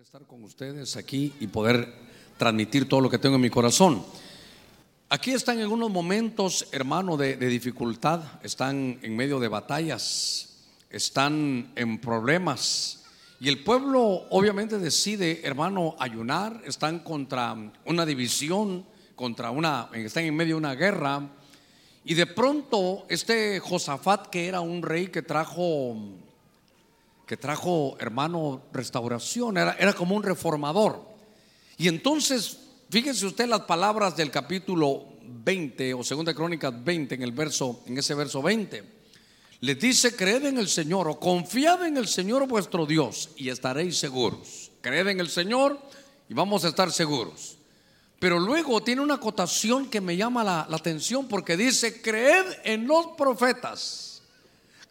estar con ustedes aquí y poder transmitir todo lo que tengo en mi corazón. Aquí están en unos momentos, hermano, de, de dificultad, están en medio de batallas, están en problemas. Y el pueblo obviamente decide, hermano, ayunar, están contra una división, contra una, están en medio de una guerra. Y de pronto este Josafat, que era un rey que trajo que trajo, hermano, restauración, era, era como un reformador. Y entonces, fíjense usted las palabras del capítulo 20 o segunda crónica 20 en el verso, en ese verso 20. Les dice, creed en el Señor o confiad en el Señor vuestro Dios y estaréis seguros. Creed en el Señor y vamos a estar seguros. Pero luego tiene una acotación que me llama la, la atención porque dice, creed en los profetas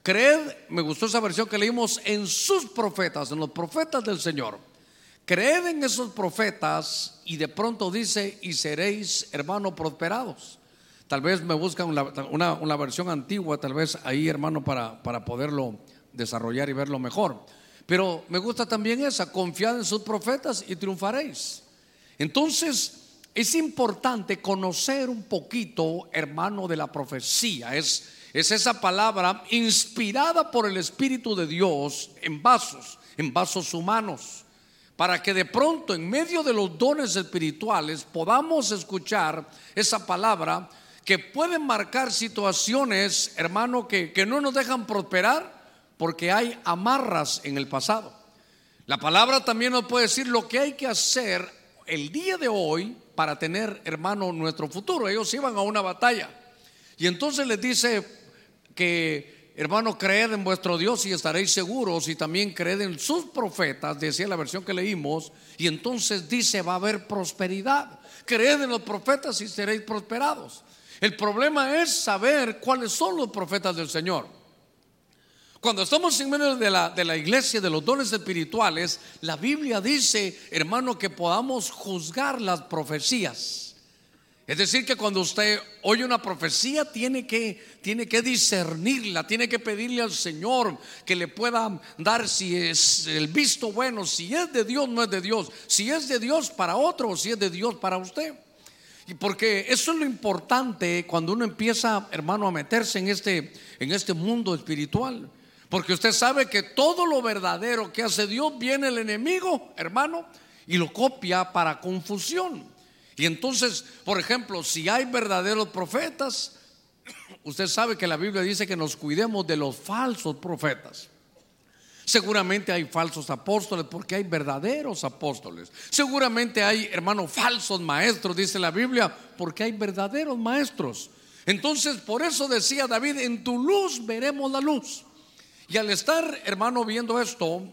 Creed, me gustó esa versión que leímos en sus profetas, en los profetas del Señor. Creed en esos profetas y de pronto dice, y seréis, hermano, prosperados. Tal vez me buscan una, una, versión antigua, tal vez ahí, hermano, para, para poderlo desarrollar y verlo mejor. Pero me gusta también esa, confiad en sus profetas y triunfaréis. Entonces, es importante conocer un poquito, hermano, de la profecía. Es es esa palabra inspirada por el Espíritu de Dios en vasos, en vasos humanos, para que de pronto en medio de los dones espirituales podamos escuchar esa palabra que puede marcar situaciones, hermano, que, que no nos dejan prosperar porque hay amarras en el pasado. La palabra también nos puede decir lo que hay que hacer el día de hoy para tener, hermano, nuestro futuro. Ellos iban a una batalla. Y entonces les dice, que, hermano, creed en vuestro Dios y estaréis seguros y también creed en sus profetas, decía la versión que leímos, y entonces dice, va a haber prosperidad. Creed en los profetas y seréis prosperados. El problema es saber cuáles son los profetas del Señor. Cuando estamos en medio de la, de la iglesia, de los dones espirituales, la Biblia dice, hermano, que podamos juzgar las profecías. Es decir, que cuando usted oye una profecía tiene que, tiene que discernirla, tiene que pedirle al Señor que le pueda dar si es el visto bueno, si es de Dios, no es de Dios, si es de Dios para otro o si es de Dios para usted. Y porque eso es lo importante cuando uno empieza, hermano, a meterse en este, en este mundo espiritual. Porque usted sabe que todo lo verdadero que hace Dios viene el enemigo, hermano, y lo copia para confusión. Y entonces, por ejemplo, si hay verdaderos profetas, usted sabe que la Biblia dice que nos cuidemos de los falsos profetas. Seguramente hay falsos apóstoles porque hay verdaderos apóstoles. Seguramente hay, hermanos, falsos maestros, dice la Biblia, porque hay verdaderos maestros. Entonces, por eso decía David, en tu luz veremos la luz. Y al estar, hermano, viendo esto,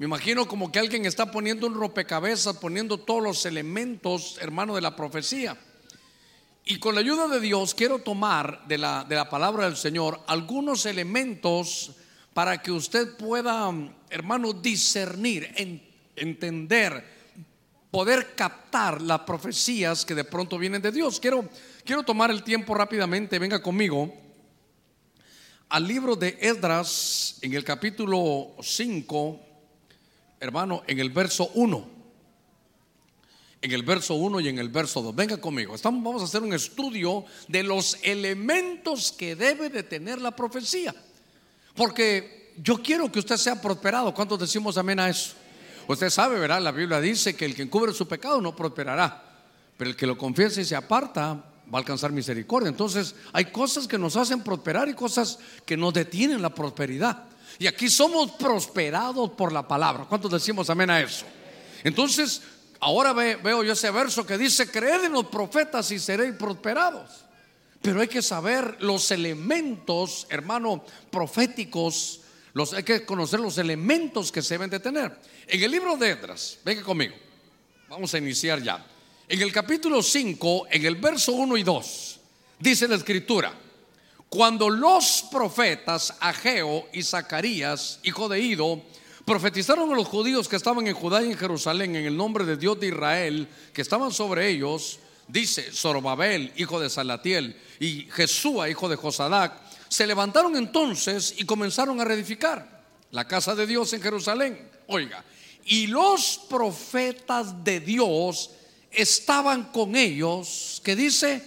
me imagino como que alguien está poniendo un rompecabezas, poniendo todos los elementos, hermano, de la profecía. Y con la ayuda de Dios quiero tomar de la, de la palabra del Señor algunos elementos para que usted pueda, hermano, discernir, entender, poder captar las profecías que de pronto vienen de Dios. Quiero, quiero tomar el tiempo rápidamente, venga conmigo al libro de Esdras en el capítulo 5 hermano, en el verso 1. En el verso 1 y en el verso 2. Venga conmigo. Estamos, vamos a hacer un estudio de los elementos que debe de tener la profecía. Porque yo quiero que usted sea prosperado. ¿Cuántos decimos amén a eso? Usted sabe, ¿verdad? La Biblia dice que el que encubre su pecado no prosperará. Pero el que lo confiese y se aparta va a alcanzar misericordia. Entonces hay cosas que nos hacen prosperar y cosas que nos detienen la prosperidad. Y aquí somos prosperados por la palabra. ¿Cuántos decimos amén a eso? Entonces, ahora veo yo ese verso que dice, creed en los profetas y seréis prosperados. Pero hay que saber los elementos, hermano, proféticos. Los, hay que conocer los elementos que se deben de tener. En el libro de Edras, venga conmigo. Vamos a iniciar ya. En el capítulo 5, en el verso 1 y 2, dice la escritura. Cuando los profetas Ageo y Zacarías, hijo de Ido, profetizaron a los judíos que estaban en Judá y en Jerusalén en el nombre de Dios de Israel, que estaban sobre ellos, dice Zorobabel, hijo de Salatiel, y Jesúa, hijo de Josadac, se levantaron entonces y comenzaron a reedificar la casa de Dios en Jerusalén. Oiga, y los profetas de Dios estaban con ellos, que dice,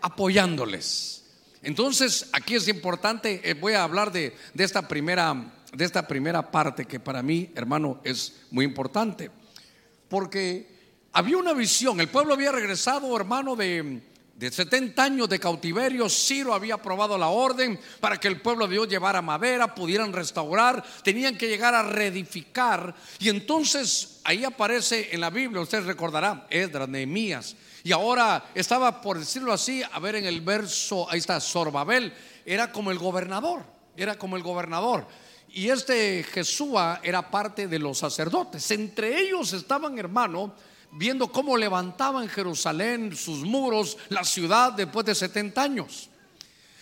apoyándoles. Entonces, aquí es importante, eh, voy a hablar de, de, esta primera, de esta primera parte que para mí, hermano, es muy importante. Porque había una visión, el pueblo había regresado, hermano, de, de 70 años de cautiverio, Ciro había aprobado la orden para que el pueblo de Dios llevara madera, pudieran restaurar, tenían que llegar a reedificar. Y entonces ahí aparece en la Biblia, usted recordará, Esdras, Nehemías. Y ahora estaba, por decirlo así, a ver en el verso, ahí está, Sorbabel, era como el gobernador, era como el gobernador. Y este Jesúa era parte de los sacerdotes. Entre ellos estaban, hermano, viendo cómo levantaban Jerusalén, sus muros, la ciudad después de 70 años.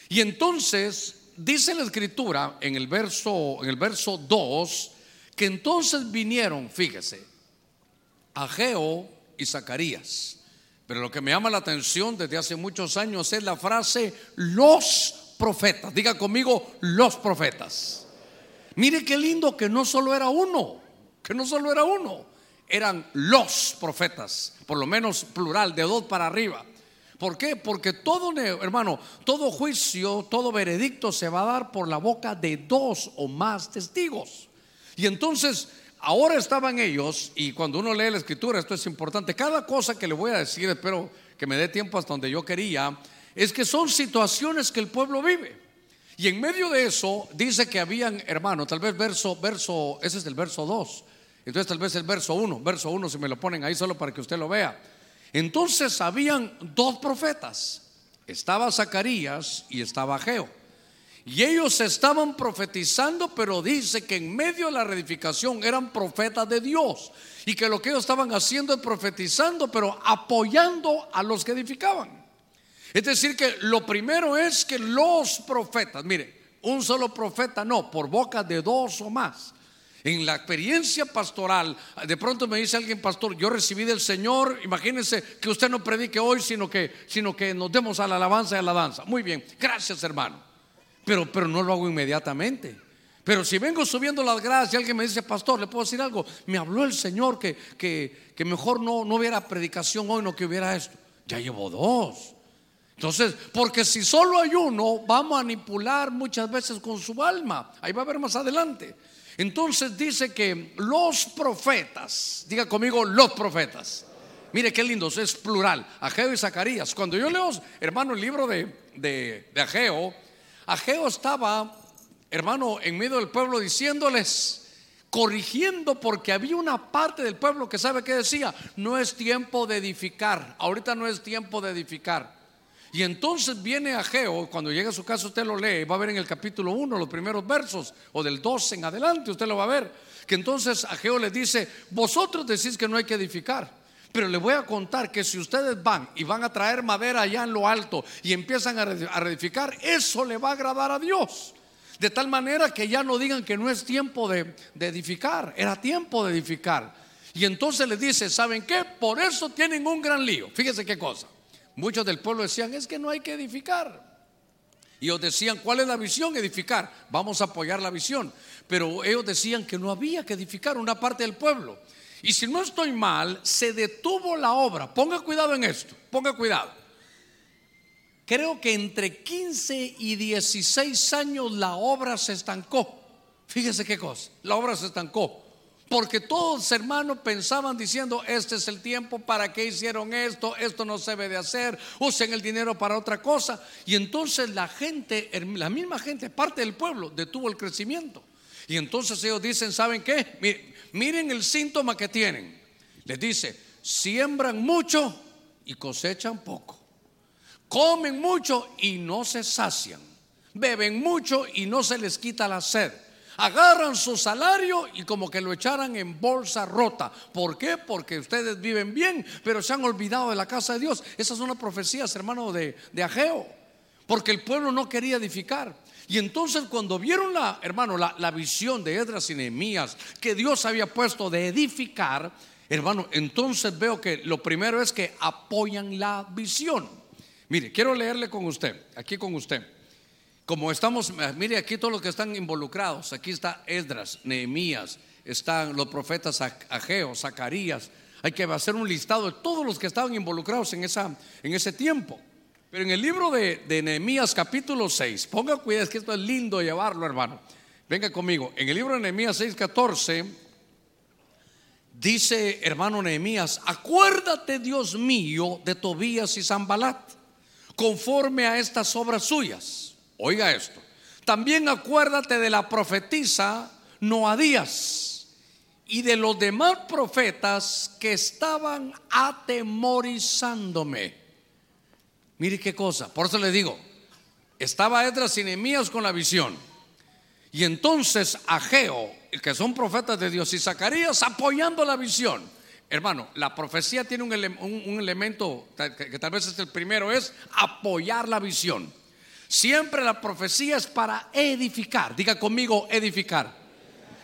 Y entonces dice la escritura en el verso en el verso 2 que entonces vinieron, fíjese, Ageo y Zacarías. Pero lo que me llama la atención desde hace muchos años es la frase los profetas. Diga conmigo los profetas. Mire qué lindo que no solo era uno, que no solo era uno eran los profetas, por lo menos plural, de dos para arriba. ¿Por qué? Porque todo, hermano, todo juicio, todo veredicto se va a dar por la boca de dos o más testigos. Y entonces, ahora estaban ellos, y cuando uno lee la escritura, esto es importante, cada cosa que le voy a decir, espero que me dé tiempo hasta donde yo quería, es que son situaciones que el pueblo vive. Y en medio de eso dice que habían, hermano, tal vez verso, verso, ese es el verso 2 entonces tal vez el verso 1, verso 1 si me lo ponen ahí solo para que usted lo vea. Entonces habían dos profetas. Estaba Zacarías y estaba Geo. Y ellos estaban profetizando, pero dice que en medio de la reedificación eran profetas de Dios. Y que lo que ellos estaban haciendo es profetizando, pero apoyando a los que edificaban. Es decir, que lo primero es que los profetas, mire, un solo profeta no, por boca de dos o más. En la experiencia pastoral, de pronto me dice alguien, pastor, yo recibí del Señor, imagínense que usted no predique hoy, sino que, sino que nos demos a la alabanza y a la danza. Muy bien, gracias hermano. Pero, pero no lo hago inmediatamente. Pero si vengo subiendo las gradas y alguien me dice, pastor, ¿le puedo decir algo? Me habló el Señor que, que, que mejor no, no hubiera predicación hoy, no que hubiera esto. Ya llevo dos. Entonces, porque si solo hay uno, va a manipular muchas veces con su alma. Ahí va a ver más adelante. Entonces dice que los profetas, diga conmigo los profetas. Mire qué lindo, es plural, Ageo y Zacarías. Cuando yo leo, hermano, el libro de, de, de Ageo, Ageo estaba, hermano, en medio del pueblo diciéndoles, corrigiendo porque había una parte del pueblo que sabe que decía, no es tiempo de edificar, ahorita no es tiempo de edificar. Y entonces viene Ageo, cuando llega a su casa usted lo lee, va a ver en el capítulo 1 los primeros versos, o del 12 en adelante, usted lo va a ver, que entonces Ageo le dice, vosotros decís que no hay que edificar, pero le voy a contar que si ustedes van y van a traer madera allá en lo alto y empiezan a reedificar, eso le va a agradar a Dios. De tal manera que ya no digan que no es tiempo de, de edificar, era tiempo de edificar. Y entonces le dice, ¿saben qué? Por eso tienen un gran lío. Fíjese qué cosa. Muchos del pueblo decían, es que no hay que edificar. Y ellos decían, ¿cuál es la visión? Edificar. Vamos a apoyar la visión. Pero ellos decían que no había que edificar una parte del pueblo. Y si no estoy mal, se detuvo la obra. Ponga cuidado en esto, ponga cuidado. Creo que entre 15 y 16 años la obra se estancó. Fíjese qué cosa, la obra se estancó. Porque todos hermanos pensaban diciendo, este es el tiempo, ¿para qué hicieron esto? Esto no se debe de hacer, usen el dinero para otra cosa. Y entonces la gente, la misma gente, parte del pueblo, detuvo el crecimiento. Y entonces ellos dicen, ¿saben qué? Miren el síntoma que tienen. Les dice, siembran mucho y cosechan poco. Comen mucho y no se sacian. Beben mucho y no se les quita la sed agarran su salario y como que lo echaran en bolsa rota. ¿Por qué? Porque ustedes viven bien, pero se han olvidado de la casa de Dios. Esas son las profecías, hermano, de, de Ageo. Porque el pueblo no quería edificar. Y entonces cuando vieron la, hermano, la, visión de Edras y Nehemías que Dios había puesto de edificar, hermano, entonces veo que lo primero es que apoyan la visión. Mire, quiero leerle con usted, aquí con usted. Como estamos, mire aquí todos los que están involucrados. Aquí está Esdras, Nehemías, están los profetas Ageo, Zacarías. Hay que hacer un listado de todos los que estaban involucrados en, esa, en ese tiempo. Pero en el libro de, Nehemías capítulo 6, ponga cuidado, es que esto es lindo llevarlo, hermano. Venga conmigo. En el libro de Nehemías 6, 14, dice hermano Nehemías, acuérdate Dios mío de Tobías y Zambalat, conforme a estas obras suyas. Oiga esto. También acuérdate de la profetisa Noadías y de los demás profetas que estaban atemorizándome. Mire qué cosa, por eso le digo, estaba Edras y Nehemías con la visión. Y entonces Ageo, que son profetas de Dios, y Zacarías apoyando la visión. Hermano, la profecía tiene un, elemento que, tal vez es el primero, es apoyar la visión. Siempre la profecía es para edificar. Diga conmigo, edificar.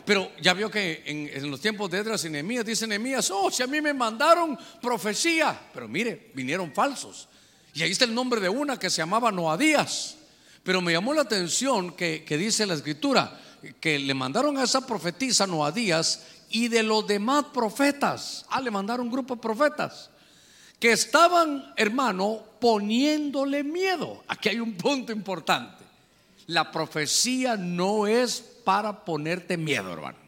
Pero ya vio que en, los tiempos de Edras y Nehemías, dice Nehemías, oh, si a mí me mandaron profecía. Pero mire, vinieron falsos. Y ahí está el nombre de una que se llamaba Noadías. Pero me llamó la atención que, dice la escritura que le mandaron a esa profetisa Noadías y de los demás profetas. Ah, le mandaron un grupo de profetas que estaban, hermano, poniéndole miedo. Aquí hay un punto importante. La profecía no es para ponerte miedo, hermano.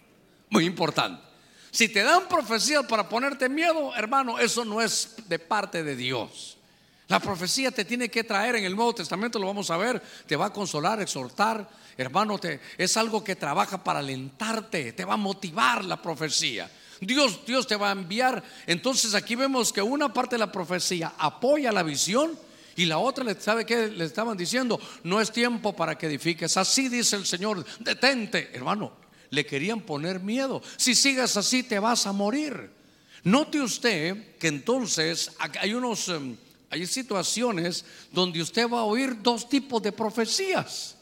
Muy importante. Si te dan profecías para ponerte miedo, hermano, eso no es de parte de Dios. La profecía te tiene que traer en el Nuevo Testamento, lo vamos a ver, te va a consolar, exhortar, hermano, es algo que trabaja para alentarte, te va a motivar la profecía. Dios, Dios te va a enviar. Entonces aquí vemos que una parte de la profecía apoya la visión y la otra, ¿sabe qué le estaban diciendo? No es tiempo para que edifiques. Así dice el Señor, detente, hermano. Le querían poner miedo. Si sigas así te vas a morir. Note usted que entonces hay unos... Hay situaciones donde usted va a oír dos tipos de profecías.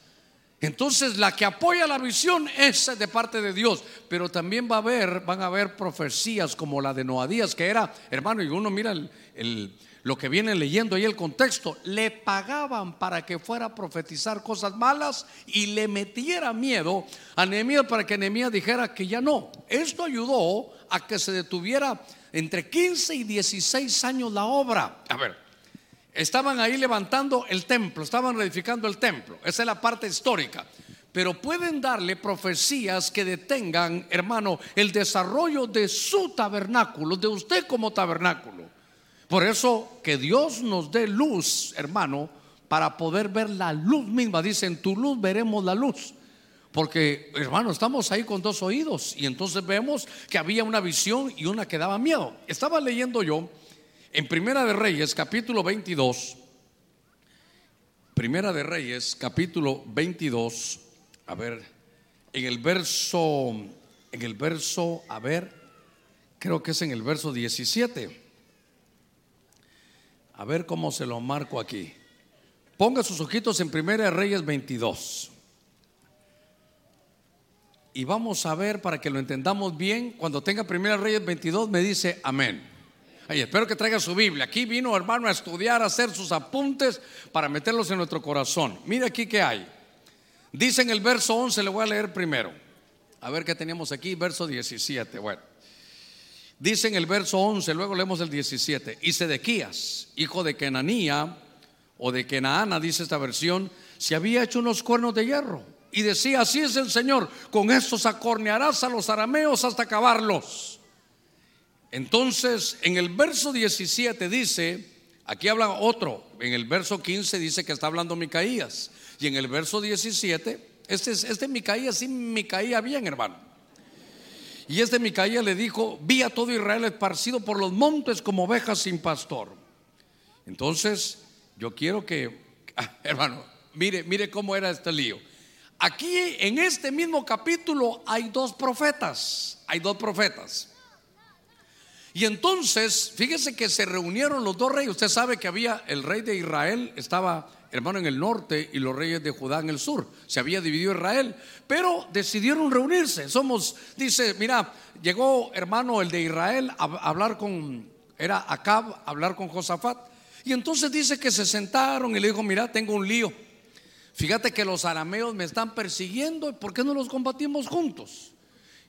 Entonces la que apoya la visión es de parte de Dios, pero también va a haber, van a haber profecías como la de Noadías, que era, hermano, y uno mira lo que viene leyendo ahí el contexto, le pagaban para que fuera a profetizar cosas malas y le metiera miedo a Nehemías para que Nehemías dijera que ya no. Esto ayudó a que se detuviera entre 15 y 16 años la obra. A ver, Estaban ahí levantando el templo, estaban reedificando el templo. Esa es la parte histórica. Pero pueden darle profecías que detengan, hermano, el desarrollo de su tabernáculo, de usted como tabernáculo. Por eso que Dios nos dé luz, hermano, para poder ver la luz misma. Dicen, tu luz veremos la luz. Porque, hermano, estamos ahí con dos oídos y entonces vemos que había una visión y una que daba miedo. Estaba leyendo yo en Primera de Reyes, capítulo 22, Primera de Reyes, capítulo 22, a ver, en el verso, en el verso, a ver, creo que es en el verso 17. A ver cómo se lo marco aquí. Ponga sus ojitos en Primera de Reyes 22. Y vamos a ver para que lo entendamos bien. Cuando tenga Primera de Reyes 22 me dice amén espero que traiga su Biblia. Aquí vino, hermano, a estudiar, a hacer sus apuntes para meterlos en nuestro corazón. Mire aquí que hay. Dice en el verso 11, le voy a leer primero. A ver qué teníamos aquí, verso 17. Bueno, dice en el verso 11, luego leemos el 17. Y Sedequías, hijo de Kenanía, o de Kenaana, dice esta versión, se había hecho unos cuernos de hierro. Y decía, así es el Señor, con estos acornearás a los arameos hasta acabarlos. Entonces, en el verso 17 dice, aquí habla otro, en el verso 15 dice que está hablando Micaías, y en el verso 17, este, este Micaías sí me caía bien, hermano. Y este Micaías le dijo, vi a todo Israel esparcido por los montes como ovejas sin pastor. Entonces, yo quiero que, ah, hermano, mire, mire cómo era este lío. Aquí en este mismo capítulo hay dos profetas, hay dos profetas. Y entonces, fíjese que se reunieron los dos reyes. Usted sabe que había el rey de Israel, estaba hermano en el norte y los reyes de Judá en el sur. Se había dividido Israel, pero decidieron reunirse. Somos, dice, mira, llegó hermano el de Israel a hablar con, era Acab, a hablar con Josafat. Y entonces dice que se sentaron y le dijo, mira, tengo un lío. Fíjate que los arameos me están persiguiendo, ¿por qué no los combatimos juntos?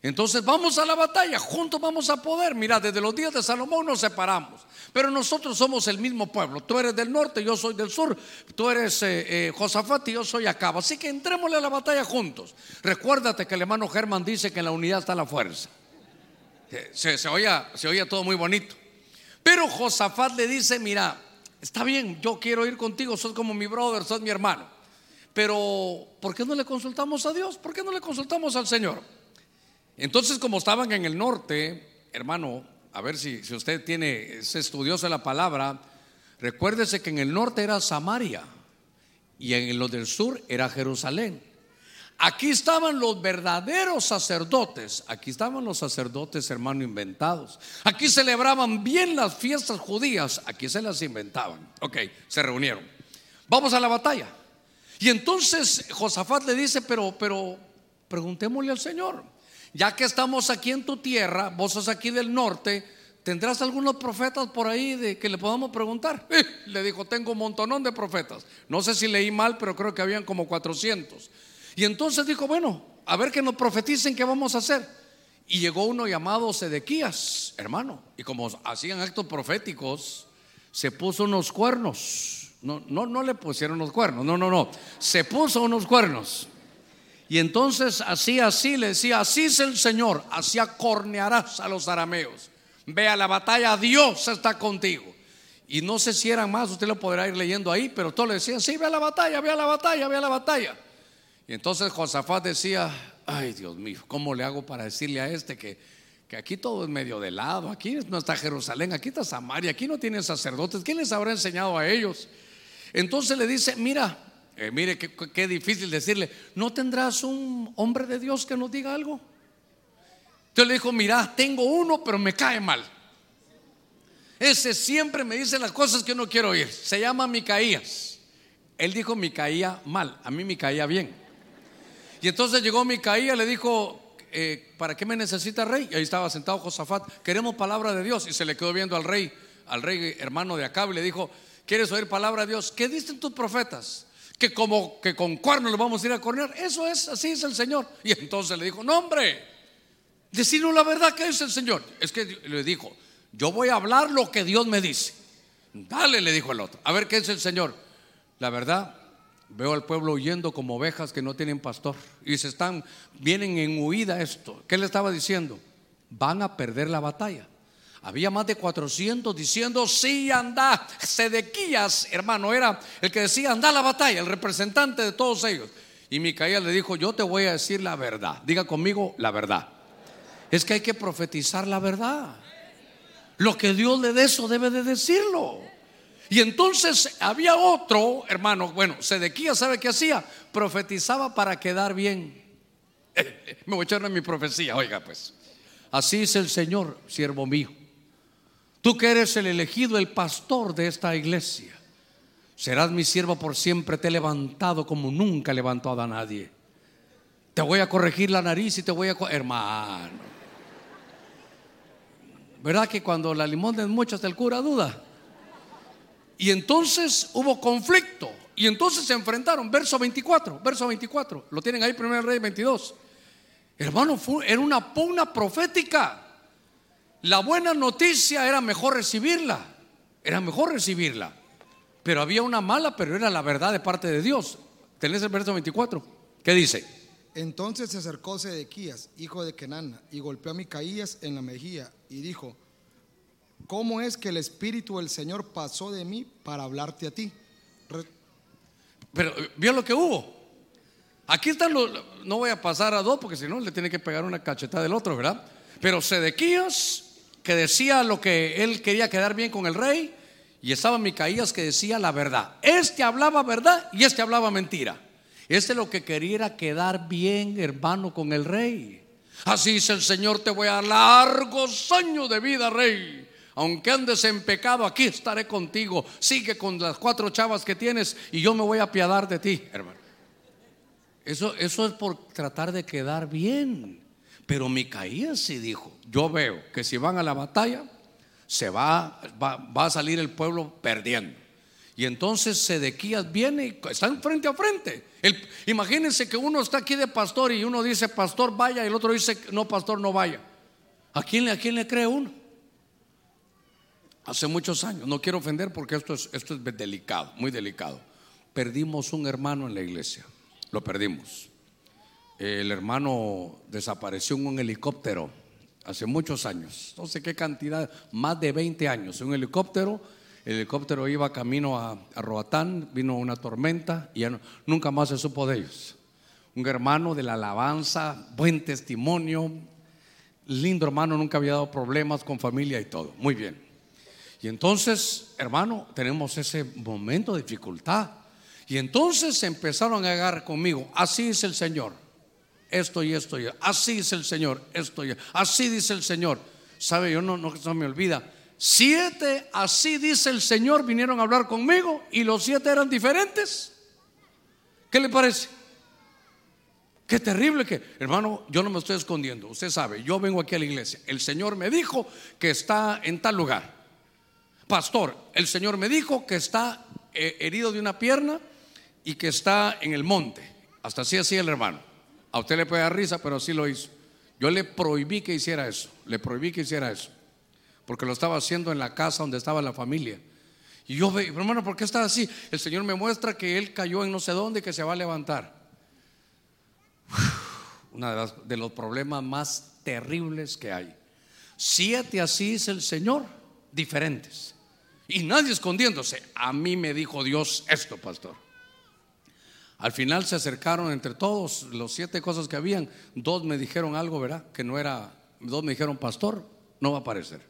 Entonces vamos a la batalla, juntos vamos a poder. Mira, desde los días de Salomón nos separamos, pero nosotros somos el mismo pueblo. Tú eres del norte, yo soy del sur, tú eres eh, eh, Josafat y yo soy Acaba. Así que entrémosle a la batalla juntos. Recuérdate que el hermano Germán dice que en la unidad está la fuerza. Se, se, oía, todo muy bonito. Pero Josafat le dice, mira, está bien, yo quiero ir contigo, sos como mi brother, sos mi hermano. Pero, ¿por qué no le consultamos a Dios? ¿Por qué no le consultamos al Señor? Entonces, como estaban en el norte, hermano, a ver si, si usted tiene, es estudioso de la palabra, recuérdese que en el norte era Samaria y en lo del sur era Jerusalén. Aquí estaban los verdaderos sacerdotes. Aquí estaban los sacerdotes, hermano, inventados. Aquí celebraban bien las fiestas judías. Aquí se las inventaban. Ok, se reunieron. Vamos a la batalla. Y entonces Josafat le dice, pero, pero, preguntémosle al Señor. Ya que estamos aquí en tu tierra, vos sos aquí del norte, ¿tendrás algunos profetas por ahí de que le podamos preguntar? le dijo, tengo un montonón de profetas. No sé si leí mal, pero creo que habían como 400. Y entonces dijo, bueno, a ver que nos profeticen qué vamos a hacer. Y llegó uno llamado Sedequías, hermano, y como hacían actos proféticos, se puso unos cuernos. No, no, no le pusieron los cuernos, no, no, no. Se puso unos cuernos. Y entonces así, así le decía, así es el Señor, así acornearás a los arameos. Ve a la batalla, Dios está contigo. Y no sé si eran más, usted lo podrá ir leyendo ahí, pero todo le decía, sí, ve a la batalla, ve a la batalla, ve a la batalla. Y entonces Josafat decía, ay Dios mío, ¿cómo le hago para decirle a este que, que aquí todo es medio de lado, aquí no está Jerusalén, aquí está Samaria, aquí no tienen sacerdotes, ¿quién les habrá enseñado a ellos? Entonces le dice, mira, eh, mire qué, difícil decirle, ¿no tendrás un hombre de Dios que nos diga algo? Entonces le dijo, mira, tengo uno, pero me cae mal. Ese siempre me dice las cosas que no quiero oír. Se llama Micaías. Él dijo, me caía mal, a mí me caía bien. Y entonces llegó Micaía, le dijo, eh, ¿para qué me necesita rey? Y ahí estaba sentado Josafat, queremos palabra de Dios. Y se le quedó viendo al rey, al rey hermano de Acab, y le dijo, ¿quieres oír palabra de Dios? ¿Qué dicen tus profetas? Que como que con cuernos lo vamos a ir a cornear. Eso es, así es el Señor. Y entonces le dijo, no hombre, decirnos la verdad que es el Señor. Es que le dijo, yo voy a hablar lo que Dios me dice. Dale, le dijo el otro, a ver qué es el Señor. La verdad, Veo al pueblo huyendo como ovejas que no tienen pastor y se están, vienen en huida esto. ¿Qué le estaba diciendo? Van a perder la batalla. Había más de 400 diciendo, sí, anda. Sedequías, hermano, era el que decía, anda a la batalla, el representante de todos ellos. Y Micaías le dijo, yo te voy a decir la verdad. Diga conmigo la verdad. Es que hay que profetizar la verdad. Lo que Dios le dé, eso debe de decirlo. Y entonces había otro, hermano, bueno, Sedequía, ¿sabe qué hacía? Profetizaba para quedar bien. Me voy a echar en mi profecía, oiga pues. Así es el Señor, siervo mío. Tú que eres el elegido, el pastor de esta iglesia, serás mi siervo por siempre. Te he levantado como nunca he levantado a nadie. Te voy a corregir la nariz y te voy a... Hermano. ¿Verdad que cuando la limón es mucho hasta el cura duda? Y entonces hubo conflicto. Y entonces se enfrentaron. Verso 24, verso 24. Lo tienen ahí, primer rey 22. Hermano, era una pugna profética. La buena noticia era mejor recibirla. Era mejor recibirla. Pero había una mala, pero era la verdad de parte de Dios. Tenés el verso 24. ¿Qué dice? Entonces se acercó Sedequías, hijo de Kenana, y golpeó a Micaías en la mejilla y dijo: ¿Cómo es que el Espíritu del Señor pasó de mí para hablarte a ti? Pero vio lo que hubo. Aquí están los, no voy a pasar a dos porque si no le tiene que pegar una cachetada del otro, ¿verdad? Pero Sedequías que decía lo que él quería quedar bien con el rey y estaba Micaías que decía la verdad. Este hablaba verdad y este hablaba mentira. Este lo que quería quedar bien, hermano, con el rey. Así dice el Señor, te voy a dar largos años de vida, rey. Aunque andes en pecado, aquí estaré contigo. Sigue con las cuatro chavas que tienes y yo me voy a apiadar de ti, hermano. Eso, eso es por tratar de quedar bien. Pero Micaías sí dijo, yo veo que si van a la batalla, se va, va, va a salir el pueblo perdiendo. Y entonces Sedequías viene y están frente a frente. imagínense que uno está aquí de pastor y uno dice, pastor, vaya, y el otro dice, no, pastor, no vaya. ¿A quién, a quién le cree uno? Hace muchos años, no quiero ofender porque esto es, esto es delicado, muy delicado. Perdimos un hermano en la iglesia, lo perdimos. El hermano desapareció en un helicóptero hace muchos años, no sé qué cantidad, más de 20 años, un helicóptero. El helicóptero iba camino a, Roatán, vino una tormenta y nunca más se supo de ellos. Un hermano de la alabanza, buen testimonio, lindo hermano, nunca había dado problemas con familia y todo. Muy bien. Y entonces, hermano, tenemos ese momento de dificultad. Y entonces empezaron a agarrar conmigo. Así es el Señor. Esto y esto y así es el Señor. Esto y así dice el Señor. Sabe, yo no, no, no me olvida. Siete, así dice el Señor, vinieron a hablar conmigo y los siete eran diferentes. ¿Qué le parece? Qué terrible que, hermano, yo no me estoy escondiendo. Usted sabe, yo vengo aquí a la iglesia. El Señor me dijo que está en tal lugar. Pastor, el Señor me dijo que está eh, herido de una pierna y que está en el monte. Hasta así así el hermano. A usted le puede dar risa, pero así lo hizo. Yo le prohibí que hiciera eso. Le prohibí que hiciera eso. Porque lo estaba haciendo en la casa donde estaba la familia. Y yo, hermano, ¿por qué está así? El Señor me muestra que él cayó en no sé dónde y que se va a levantar. Uno de, los problemas más terribles que hay. Siete así es el Señor, diferentes. Y nadie escondiéndose. A mí me dijo Dios esto, pastor. Al final se acercaron entre todos, los siete cosas que habían. Dos me dijeron algo, ¿verdad? Que no era. Dos me dijeron, pastor, no va a aparecer.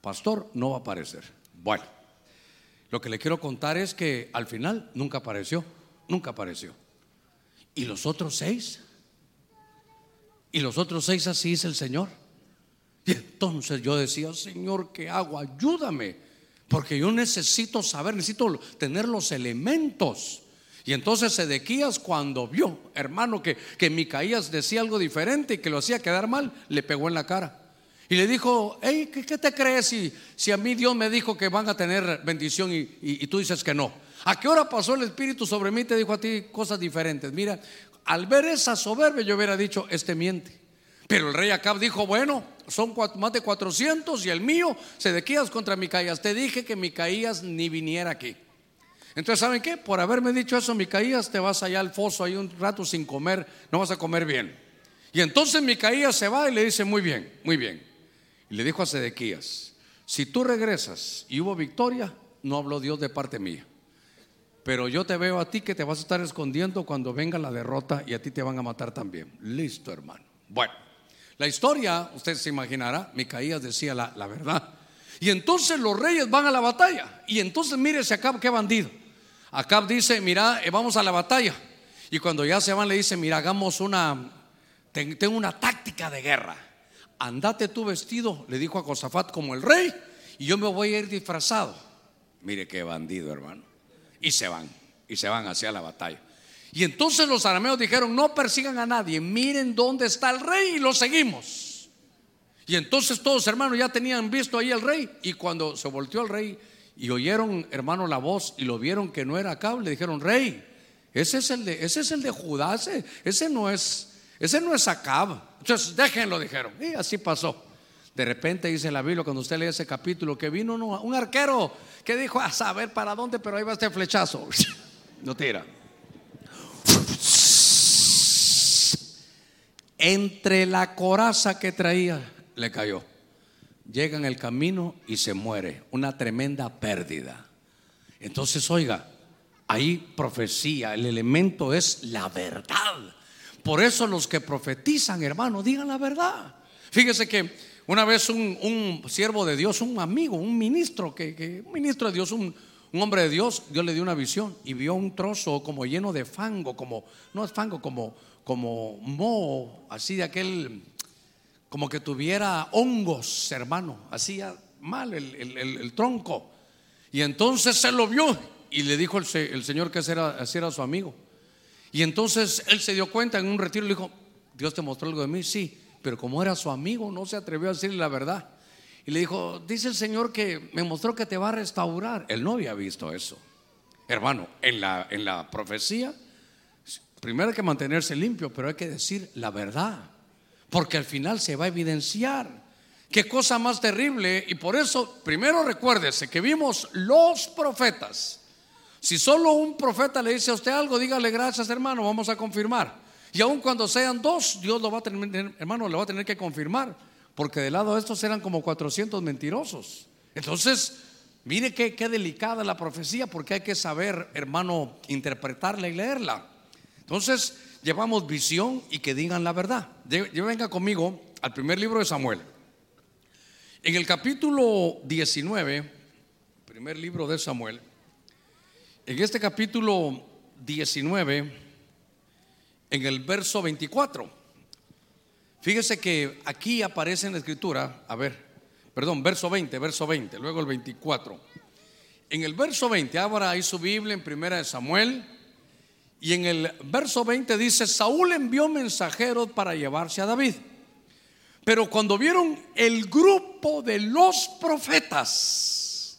Pastor, no va a aparecer. Bueno, lo que le quiero contar es que al final nunca apareció. Nunca apareció. ¿Y los otros seis? ¿Y los otros seis así es el Señor? Y entonces yo decía, Señor, ¿qué hago? Ayúdame. Porque yo necesito saber, necesito tener los elementos. Y entonces Sedequías cuando vio, hermano, que, que Micaías decía algo diferente y que lo hacía quedar mal, le pegó en la cara. Y le dijo, hey, ¿qué, te crees si, si, a mí Dios me dijo que van a tener bendición y, y tú dices que no? ¿A qué hora pasó el Espíritu sobre mí? Te dijo a ti cosas diferentes. Mira, al ver esa soberbia yo hubiera dicho, este miente. Pero el rey Acab dijo, bueno, son más de 400 y el mío, Sedequías contra Micaías. Te dije que Micaías ni viniera aquí. Entonces, ¿saben qué? Por haberme dicho eso, Micaías, te vas allá al foso ahí un rato sin comer, no vas a comer bien. Y entonces Micaías se va y le dice, muy bien, muy bien. Y le dijo a Sedequías, si tú regresas y hubo victoria, no habló Dios de parte mía. Pero yo te veo a ti que te vas a estar escondiendo cuando venga la derrota y a ti te van a matar también. Listo, hermano. Bueno, la historia, usted se imaginará, Micaías decía la, verdad. Y entonces los reyes van a la batalla. Y entonces mire ese Acab, qué bandido. Acab dice, mira, eh, vamos a la batalla. Y cuando ya se van le dice, mira, hagamos una, tengo una táctica de guerra. Andate tu vestido, le dijo a Josafat como el rey, y yo me voy a ir disfrazado. Mire qué bandido, hermano y se van, y se van hacia la batalla. Y entonces los arameos dijeron, no persigan a nadie, miren dónde está el rey y lo seguimos. Y entonces todos hermanos ya tenían visto ahí al rey y cuando se volteó el rey y oyeron hermano la voz y lo vieron que no era Acab, le dijeron, rey, ese es el de, ese es el de Judá, ese, no es, ese no es Acab. Entonces déjenlo, dijeron. Y así pasó. De repente dice la Biblia, cuando usted lee ese capítulo, que vino un arquero que dijo a saber para dónde, pero ahí va este flechazo. No tira. Entre la coraza que traía, le cayó. Llega en el camino y se muere. Una tremenda pérdida. Entonces, oiga, ahí profecía, el elemento es la verdad. Por eso los que profetizan, hermano, digan la verdad. Fíjese que una vez un, siervo de Dios, un amigo, un ministro, que, un ministro de Dios, un, hombre de Dios, Dios le dio una visión y vio un trozo como lleno de fango, como, no es fango, como, como moho, así de aquel, como que tuviera hongos, hermano, así mal el, tronco. Y entonces él lo vio y le dijo el, Señor que ese era, era su amigo. Y entonces él se dio cuenta en un retiro y le dijo, Dios te mostró algo de mí, sí pero como era su amigo, no se atrevió a decirle la verdad. y le dijo, dice el Señor que me mostró que te va a restaurar. Él no había visto eso. Hermano, en la, en la profecía, primero hay que mantenerse limpio, pero hay que decir la verdad, porque al final se va a evidenciar. Qué cosa más terrible. Y por eso, primero recuérdese que vimos los profetas. Si solo un profeta le dice a usted algo, dígale gracias hermano, vamos a confirmar. Y aun cuando sean dos, Dios lo va a tener, hermano, lo va a tener que confirmar porque del lado de estos eran como 400 mentirosos. Entonces, mire qué, qué delicada la profecía, porque hay que saber, hermano, interpretarla y leerla. Entonces, llevamos visión y que digan la verdad. Yo venga conmigo al primer libro de Samuel. En el capítulo 19, primer libro de Samuel, en este capítulo 19, en el verso 24. Fíjese que aquí aparece en la escritura, a ver, perdón, verso 20, verso 20, luego el 24. En el verso 20, abra ahí su Biblia en primera de Samuel, y en el verso 20 dice, Saúl envió mensajeros para llevarse a David. Pero cuando vieron el grupo de los profetas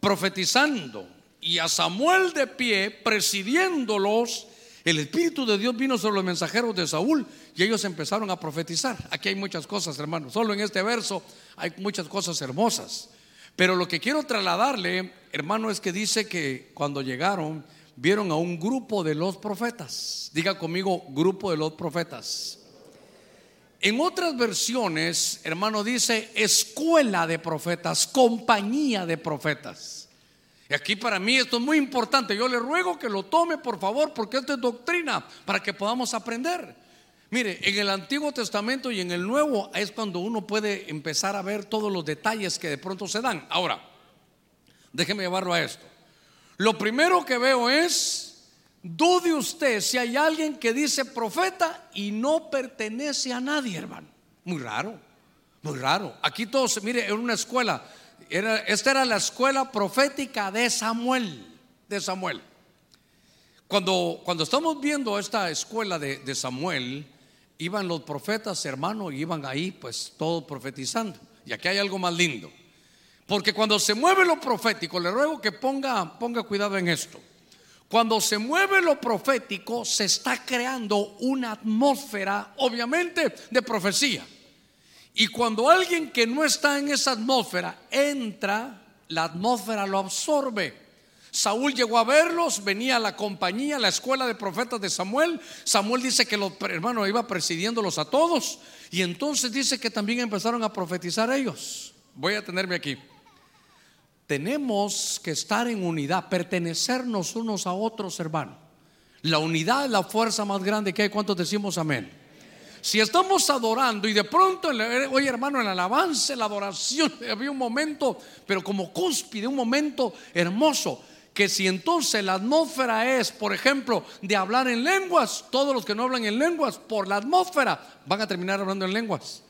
profetizando y a Samuel de pie presidiéndolos, el Espíritu de Dios vino sobre los mensajeros de Saúl y ellos empezaron a profetizar. Aquí hay muchas cosas, hermanos. Solo en este verso hay muchas cosas hermosas. Pero lo que quiero trasladarle, hermano, es que dice que cuando llegaron, vieron a un grupo de los profetas. Diga conmigo, grupo de los profetas. En otras versiones, hermano, dice escuela de profetas, compañía de profetas. Y aquí para mí esto es muy importante. Yo le ruego que lo tome, por favor, porque esto es doctrina para que podamos aprender. Mire, en el Antiguo Testamento y en el Nuevo es cuando uno puede empezar a ver todos los detalles que de pronto se dan. Ahora, déjeme llevarlo a esto. Lo primero que veo es, dude usted si hay alguien que dice profeta y no pertenece a nadie, hermano. Muy raro, muy raro. Aquí todos, mire, en una escuela esta era la escuela profética de Samuel, de Samuel. Cuando, cuando estamos viendo esta escuela de, de Samuel, iban los profetas, hermano, y iban ahí, pues todos profetizando. Y aquí hay algo más lindo. Porque cuando se mueve lo profético, le ruego que ponga, ponga cuidado en esto. Cuando se mueve lo profético, se está creando una atmósfera, obviamente, de profecía. Y cuando alguien que no está en esa atmósfera entra, la atmósfera lo absorbe. Saúl llegó a verlos, venía la compañía, la escuela de profetas de Samuel. Samuel dice que los hermanos iba presidiéndolos a todos. Y entonces dice que también empezaron a profetizar ellos. Voy a tenerme aquí. Tenemos que estar en unidad, pertenecernos unos a otros, hermano. La unidad es la fuerza más grande que hay. ¿Cuántos decimos amén? Si estamos adorando y de pronto, oye hermano, en la alabanza, la adoración, había un momento, pero como cúspide, un momento hermoso, que si entonces la atmósfera es, por ejemplo, de hablar en lenguas, todos los que no hablan en lenguas, por la atmósfera, van a terminar hablando en lenguas.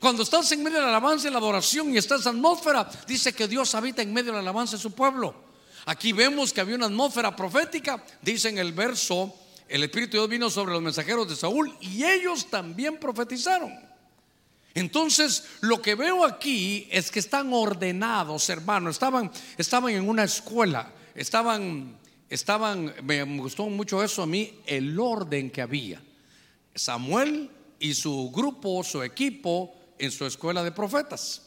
Cuando estás en medio de la alabanza y la adoración y estás en atmósfera, dice que Dios habita en medio de la alabanza de su pueblo. Aquí vemos que había una atmósfera profética, dice en el verso el Espíritu de Dios vino sobre los mensajeros de Saúl y ellos también profetizaron. Entonces, lo que veo aquí es que están ordenados, hermanos. Estaban, estaban en una escuela, estaban, estaban, me gustó mucho eso a mí, el orden que había. Samuel y su grupo, su equipo, en su escuela de profetas.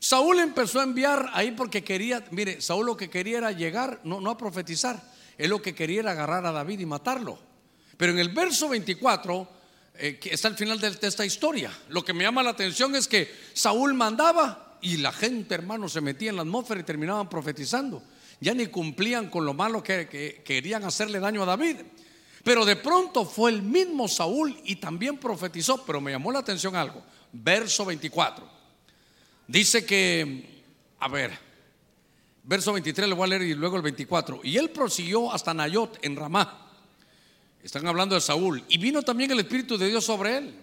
Saúl empezó a enviar ahí porque quería, mire, Saúl lo que quería era llegar, no, no a profetizar, él lo que quería era agarrar a David y matarlo. Pero en el verso 24, eh, que está al final de, esta historia, lo que me llama la atención es que Saúl mandaba y la gente, hermano, se metía en la atmósfera y terminaban profetizando. Ya ni cumplían con lo malo que, querían hacerle daño a David. Pero de pronto fue el mismo Saúl y también profetizó, pero me llamó la atención algo. Verso 24. Dice que, a ver, Verso 23 le voy a leer y luego el 24. Y él prosiguió hasta Nayot en Ramá. Están hablando de Saúl. Y vino también el Espíritu de Dios sobre él.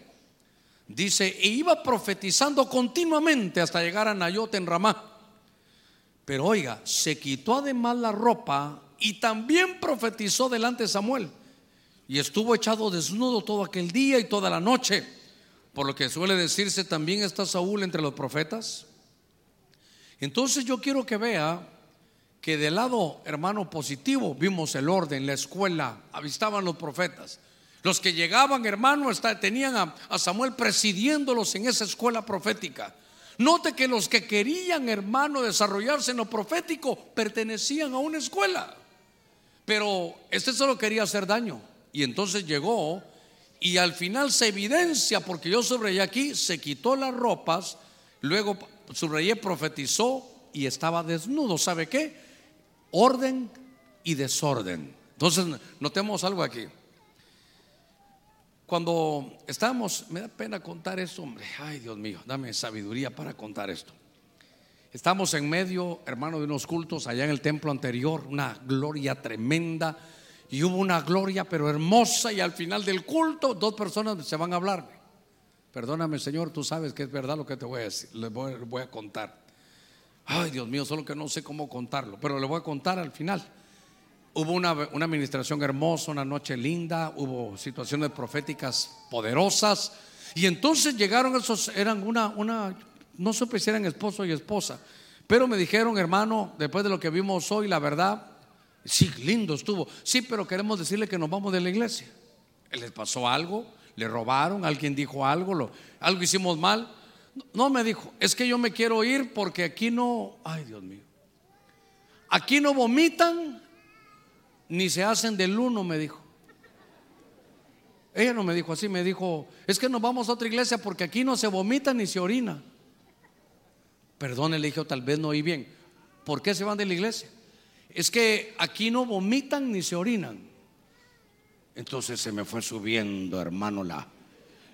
Dice, e iba profetizando continuamente hasta llegar a Nayot en Ramá. Pero oiga, se quitó además la ropa y también profetizó delante de Samuel. Y estuvo echado desnudo todo aquel día y toda la noche. Por lo que suele decirse, también está Saúl entre los profetas. Entonces yo quiero que vea que del lado, hermano, positivo, vimos el orden, la escuela, avistaban los profetas. Los que llegaban, hermano, tenían a, a Samuel presidiéndolos en esa escuela profética. Note que los que querían, hermano, desarrollarse en lo profético pertenecían a una escuela. Pero este solo quería hacer daño. Y entonces llegó y al final se evidencia, porque yo subrayé aquí, se quitó las ropas, luego subrayé, profetizó y estaba desnudo. ¿Sabe qué? Orden y desorden. Entonces, notemos algo aquí. Cuando estábamos, me da pena contar esto, hombre, ay Dios mío, dame sabiduría para contar esto. Estamos en medio, hermano, de unos cultos allá en el templo anterior, una gloria tremenda, y hubo una gloria pero hermosa, y al final del culto dos personas se van a hablar. Perdóname, Señor, tú sabes que es verdad lo que te voy a decir, les voy, a contar. Ay, Dios mío, solo que no sé cómo contarlo, pero le voy a contar al final. Hubo una, administración hermosa, una noche linda, hubo situaciones proféticas poderosas. Y entonces llegaron esos, eran una, una, no supe si eran esposo y esposa, pero me dijeron, hermano, después de lo que vimos hoy, la verdad, sí, lindo estuvo. Sí, pero queremos decirle que nos vamos de la iglesia. ¿Les pasó algo? ¿Le robaron? ¿Alguien dijo algo? ¿Lo, ¿Algo hicimos mal? No me dijo, es que yo me quiero ir porque aquí no, ay Dios mío, aquí no vomitan ni se hacen del uno, me dijo. Ella no me dijo así, me dijo, es que nos vamos a otra iglesia porque aquí no se vomita ni se orina. Perdón, le dije, tal vez no oí bien. ¿Por qué se van de la iglesia? Es que aquí no vomitan ni se orinan. Entonces se me fue subiendo, hermano, la,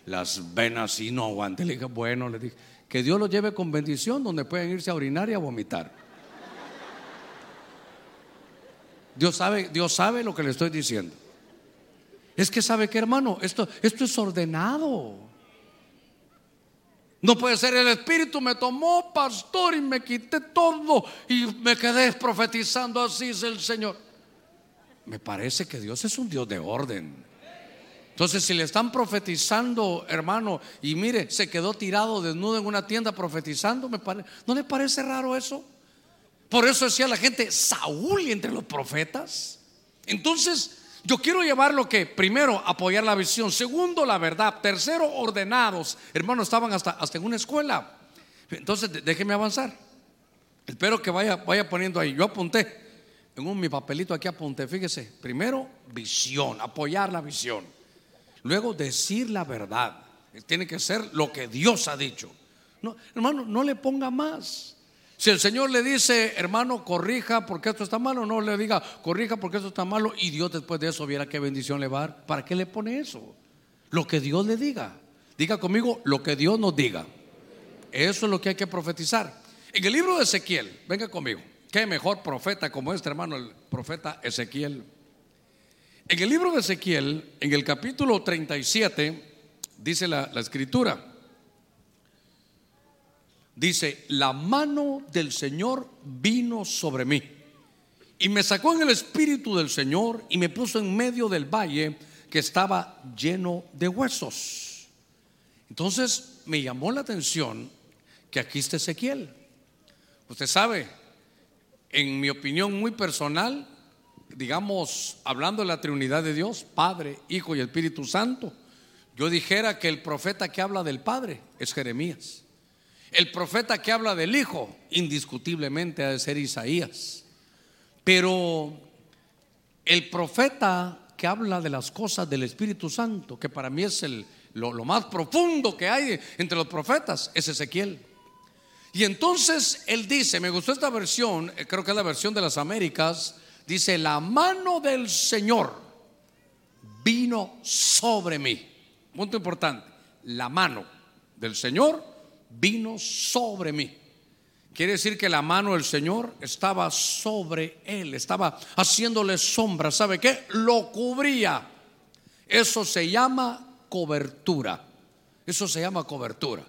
las venas y no aguante. Le dije, bueno, le dije, que Dios lo lleve con bendición donde pueden irse a orinar y a vomitar. Dios sabe, Dios sabe lo que le estoy diciendo. Es que sabe que hermano, esto, esto es ordenado. No puede ser el Espíritu me tomó pastor y me quité todo y me quedé profetizando así es el Señor. Me parece que Dios es un Dios de orden. Entonces, si le están profetizando, hermano, y mire, se quedó tirado desnudo en una tienda profetizando, me ¿no le parece raro eso? Por eso decía la gente, Saúl entre los profetas. Entonces, yo quiero llevar lo que, primero, apoyar la visión. Segundo, la verdad. Tercero, ordenados. Hermanos, estaban hasta, hasta en una escuela. Entonces, déjeme avanzar. Espero que vaya, vaya poniendo ahí. Yo apunté. En un mi papelito aquí apunté. Fíjese. Primero, visión. Apoyar la visión. Luego, decir la verdad. Tiene que ser lo que Dios ha dicho. No, hermano, no le ponga más. Si el Señor le dice, hermano, corrija porque esto está malo, no le diga, corrija porque esto está malo, y Dios después de eso viera qué bendición le va a dar. ¿Para qué le pone eso? Lo que Dios le diga. Diga conmigo lo que Dios nos diga. Eso es lo que hay que profetizar. En el libro de Ezequiel, venga conmigo. Qué mejor profeta como este hermano, el profeta Ezequiel. En el libro de Ezequiel, en el capítulo 37, dice la, la escritura. Dice, la mano del Señor vino sobre mí y me sacó en el espíritu del Señor y me puso en medio del valle que estaba lleno de huesos. Entonces me llamó la atención que aquí está Ezequiel. Usted sabe, en mi opinión muy personal, digamos, hablando de la Trinidad de Dios, Padre, Hijo y Espíritu Santo, yo dijera que el profeta que habla del Padre es Jeremías. El profeta que habla del Hijo, indiscutiblemente ha de ser Isaías. Pero el profeta que habla de las cosas del Espíritu Santo, que para mí es el, lo, lo más profundo que hay entre los profetas, es Ezequiel. Y entonces él dice, me gustó esta versión, eh, creo que es la versión de las Américas, dice, la mano del Señor vino sobre mí. Punto importante, la mano del Señor vino sobre mí. Quiere decir que la mano del Señor estaba sobre él, estaba haciéndole sombra. ¿Sabe qué? Lo cubría. Eso se llama cobertura. Eso se llama cobertura.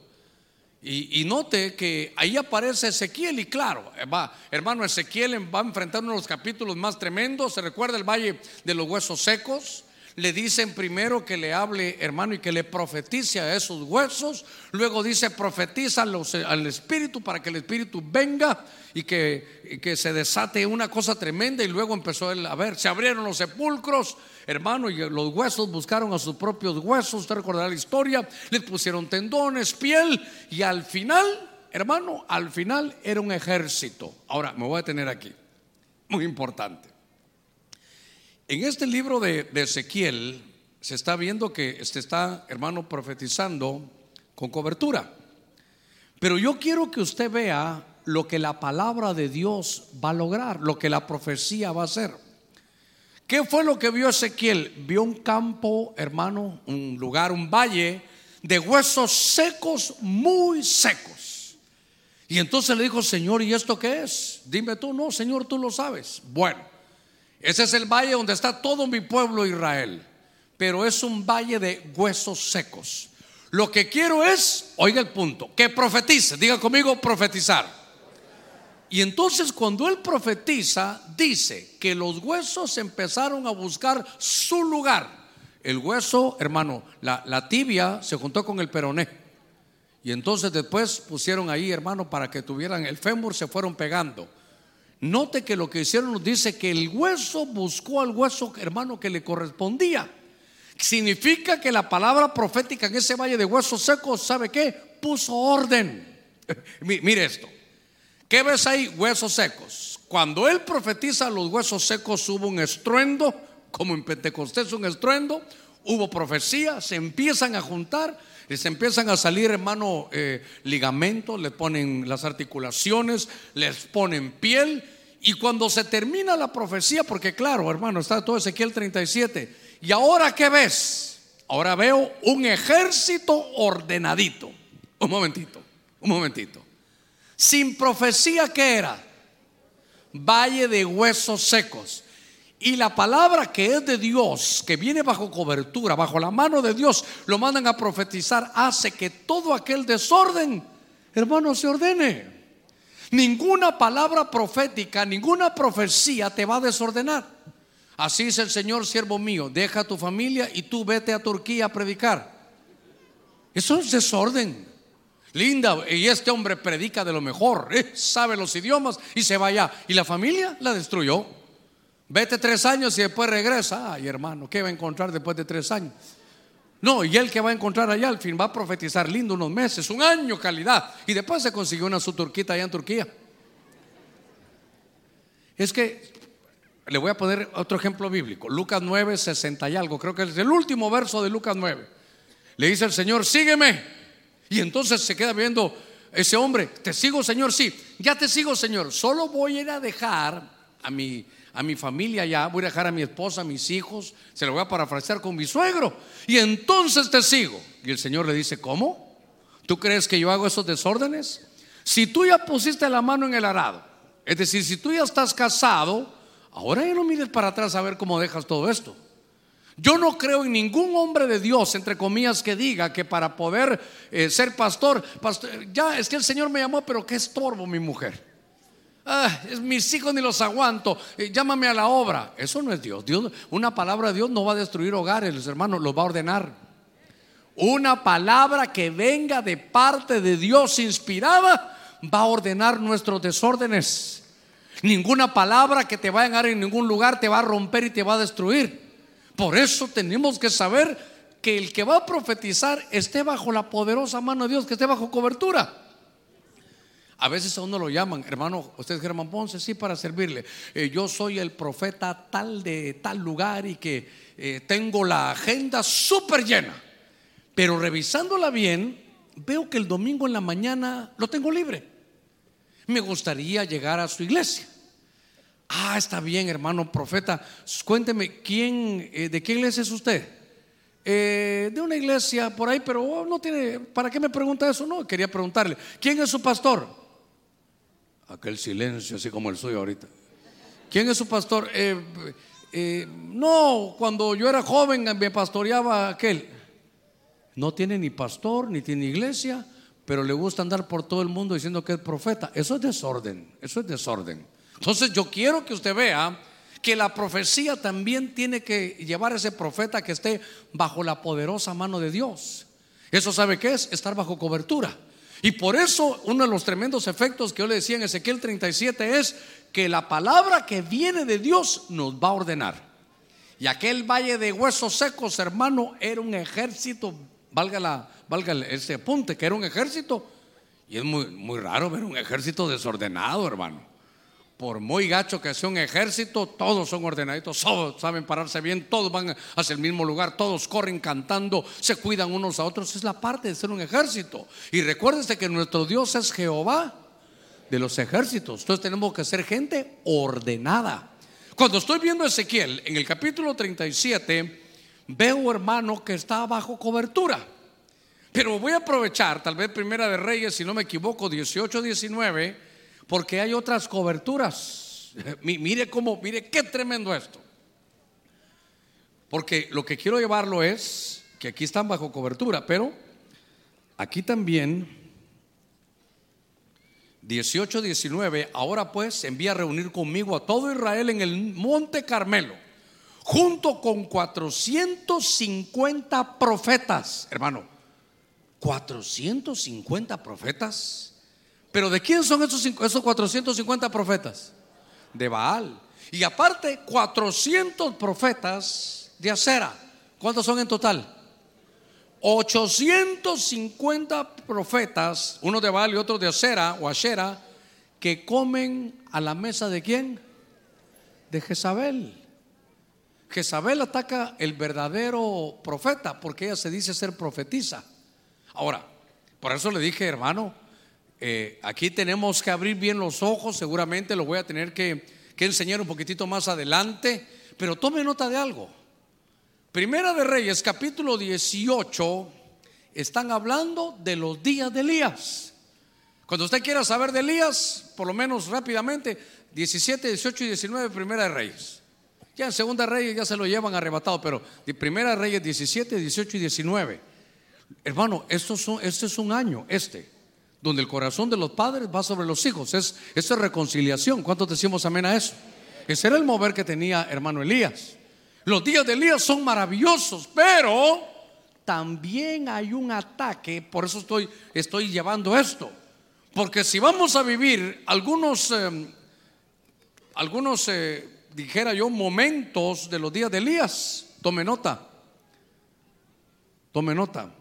Y, note que ahí aparece Ezequiel y claro, va, hermano Ezequiel va a enfrentar uno de los capítulos más tremendos. Se recuerda el valle de los huesos secos. Le dicen primero que le hable, hermano, y que le profetice a esos huesos. Luego dice, profetiza al Espíritu para que el Espíritu venga y que, que, se desate una cosa tremenda. Y luego empezó él a ver, se abrieron los sepulcros, hermano, y los huesos buscaron a sus propios huesos. Usted recordará la historia, les pusieron tendones, piel, y al final, hermano, al final era un ejército. Ahora, me voy a tener aquí, muy importante. En este libro de, Ezequiel se está viendo que este está, hermano, profetizando con cobertura. Pero yo quiero que usted vea lo que la palabra de Dios va a lograr, lo que la profecía va a hacer. ¿Qué fue lo que vio Ezequiel? Vio un campo, hermano, un lugar, un valle de huesos secos, muy secos. Y entonces le dijo, Señor, ¿y esto qué es? Dime tú, no, Señor, tú lo sabes. Bueno, ese es el valle donde está todo mi pueblo Israel. Pero es un valle de huesos secos. Lo que quiero es, oiga el punto, que profetice. Diga conmigo, profetizar. Y entonces cuando él profetiza, dice que los huesos empezaron a buscar su lugar. El hueso, hermano, la, la tibia se juntó con el peroné. Y entonces después pusieron ahí, hermano, para que tuvieran el fémur, se fueron pegando. Note que lo que hicieron nos dice que el hueso buscó al hueso, hermano, que le correspondía. Significa que la palabra profética en ese valle de huesos secos, ¿sabe qué? Puso orden. Mire esto. ¿Qué ves ahí? Huesos secos. Cuando él profetiza los huesos secos hubo un estruendo, como en Pentecostés un estruendo, hubo profecía, se empiezan a juntar les empiezan a salir, hermano, eh, ligamentos, le ponen las articulaciones, les ponen piel. Y cuando se termina la profecía, porque claro, hermano, está todo Ezequiel 37. ¿Y ahora qué ves? Ahora veo un ejército ordenadito. Un momentito, un momentito. Sin profecía, ¿qué era? Valle de huesos secos. Y la palabra que es de Dios, que viene bajo cobertura, bajo la mano de Dios, lo mandan a profetizar, hace que todo aquel desorden, hermano, se ordene. Ninguna palabra profética, ninguna profecía te va a desordenar. Así es el Señor, siervo mío, deja tu familia y tú vete a Turquía a predicar. Eso es desorden. Linda, y este hombre predica de lo mejor, ¿eh? sabe los idiomas y se va allá. Y la familia la destruyó. Vete tres años y después regresa. Ay, hermano, ¿qué va a encontrar después de tres años? No, y él que va a encontrar allá al fin va a profetizar lindo unos meses, un año calidad. Y después se consiguió una su turquita allá en Turquía. Es que le voy a poner otro ejemplo bíblico. Lucas 9, 60 y algo. Creo que es el último verso de Lucas 9. Le dice el Señor, sígueme. Y entonces se queda viendo ese hombre, te sigo Señor, sí, ya te sigo Señor. Solo voy a ir a dejar a mi a mi familia ya, voy a dejar a mi esposa, a mis hijos, se lo voy a parafrasear con mi suegro, y entonces te sigo. Y el Señor le dice, ¿cómo? ¿Tú crees que yo hago esos desórdenes? Si tú ya pusiste la mano en el arado, es decir, si tú ya estás casado, ahora ya no mires para atrás a ver cómo dejas todo esto. Yo no creo en ningún hombre de Dios, entre comillas, que diga que para poder eh, ser pastor, pastor, ya es que el Señor me llamó, pero qué estorbo mi mujer. Ah, mis hijos ni los aguanto, eh, llámame a la obra. Eso no es Dios. Dios. Una palabra de Dios no va a destruir hogares, los hermanos, los va a ordenar. Una palabra que venga de parte de Dios inspirada va a ordenar nuestros desórdenes. Ninguna palabra que te vaya a dar en ningún lugar te va a romper y te va a destruir. Por eso tenemos que saber que el que va a profetizar esté bajo la poderosa mano de Dios, que esté bajo cobertura. A veces a uno lo llaman, hermano, usted es Germán Ponce, sí, para servirle. Eh, yo soy el profeta tal de tal lugar y que eh, tengo la agenda súper llena. Pero revisándola bien, veo que el domingo en la mañana lo tengo libre. Me gustaría llegar a su iglesia. Ah, está bien, hermano profeta. Cuénteme, ¿quién, eh, ¿de qué iglesia es usted? de una iglesia por ahí, pero oh, no tiene, ¿para qué me pregunta eso? No, quería preguntarle, ¿quién es su pastor? Aquel silencio, así como el suyo ahorita. ¿Quién es su pastor? Eh, eh, no, cuando yo era joven me pastoreaba aquel. No tiene ni pastor, ni tiene iglesia, pero le gusta andar por todo el mundo diciendo que es profeta. Eso es desorden, eso es desorden. Entonces yo quiero que usted vea que la profecía también tiene que llevar a ese profeta que esté bajo la poderosa mano de Dios. Eso sabe qué es? Estar bajo cobertura. Y por eso uno de los tremendos efectos que yo le decía en Ezequiel 37 es que la palabra que viene de Dios nos va a ordenar. Y aquel valle de huesos secos, hermano, era un ejército, valga, la, valga ese apunte, que era un ejército. Y es muy, muy raro ver un ejército desordenado, hermano por muy gacho que sea un ejército, todos son ordenaditos, todos saben pararse bien, todos van hacia el mismo lugar, todos corren cantando, se cuidan unos a otros. Es la parte de ser un ejército. Y recuérdese que nuestro Dios es Jehová de los ejércitos. Entonces tenemos que ser gente ordenada. Cuando estoy viendo Ezequiel en el capítulo 37, veo hermano que está bajo cobertura. Pero voy a aprovechar, tal vez Primera de Reyes, si no me equivoco, 18, 19 porque hay otras coberturas. Mire cómo, mire qué tremendo esto. Porque lo que quiero llevarlo es que aquí están bajo cobertura, pero aquí también 18, 19, ahora pues envía a reunir conmigo a todo Israel en el monte Carmelo, junto con 450 profetas, hermano, 450 profetas. Pero ¿de quién son esos, esos 450 profetas? De Baal. Y aparte, 400 profetas de Acera. ¿Cuántos son en total? 850 profetas, uno de Baal y otro de Acera o Ashera, que comen a la mesa de quién? De Jezabel. Jezabel ataca el verdadero profeta porque ella se dice ser profetisa. Ahora, por eso le dije, hermano, eh, aquí tenemos que abrir bien los ojos, seguramente lo voy a tener que, enseñar un poquitito más adelante, pero tome nota de algo. Primera de Reyes, capítulo 18, están hablando de los días de Elías. Cuando usted quiera saber de Elías, por lo menos rápidamente, 17, 18 y 19, Primera de Reyes. Ya en Segunda Reyes ya se lo llevan arrebatado, pero de Primera de Reyes 17, 18 y 19. Hermano, esto, este es un año, este donde el corazón de los padres va sobre los hijos. Es, esa reconciliación. ¿Cuántos decimos amén a eso? Ese era el mover que tenía hermano Elías. Los días de Elías son maravillosos, pero también hay un ataque, por eso estoy, estoy llevando esto. Porque si vamos a vivir algunos, eh, algunos eh, dijera yo, momentos de los días de Elías, tome nota, tome nota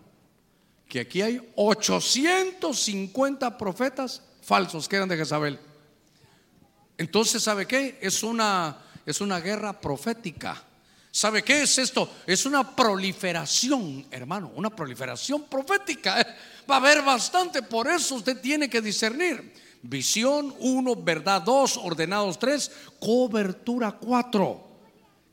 que aquí hay 850 profetas falsos que eran de Jezabel. Entonces, ¿sabe qué? Es una, es una guerra profética. ¿Sabe qué es esto? Es una proliferación, hermano, una proliferación profética. Va a haber bastante, por eso usted tiene que discernir. Visión 1, verdad 2, ordenados 3, cobertura 4.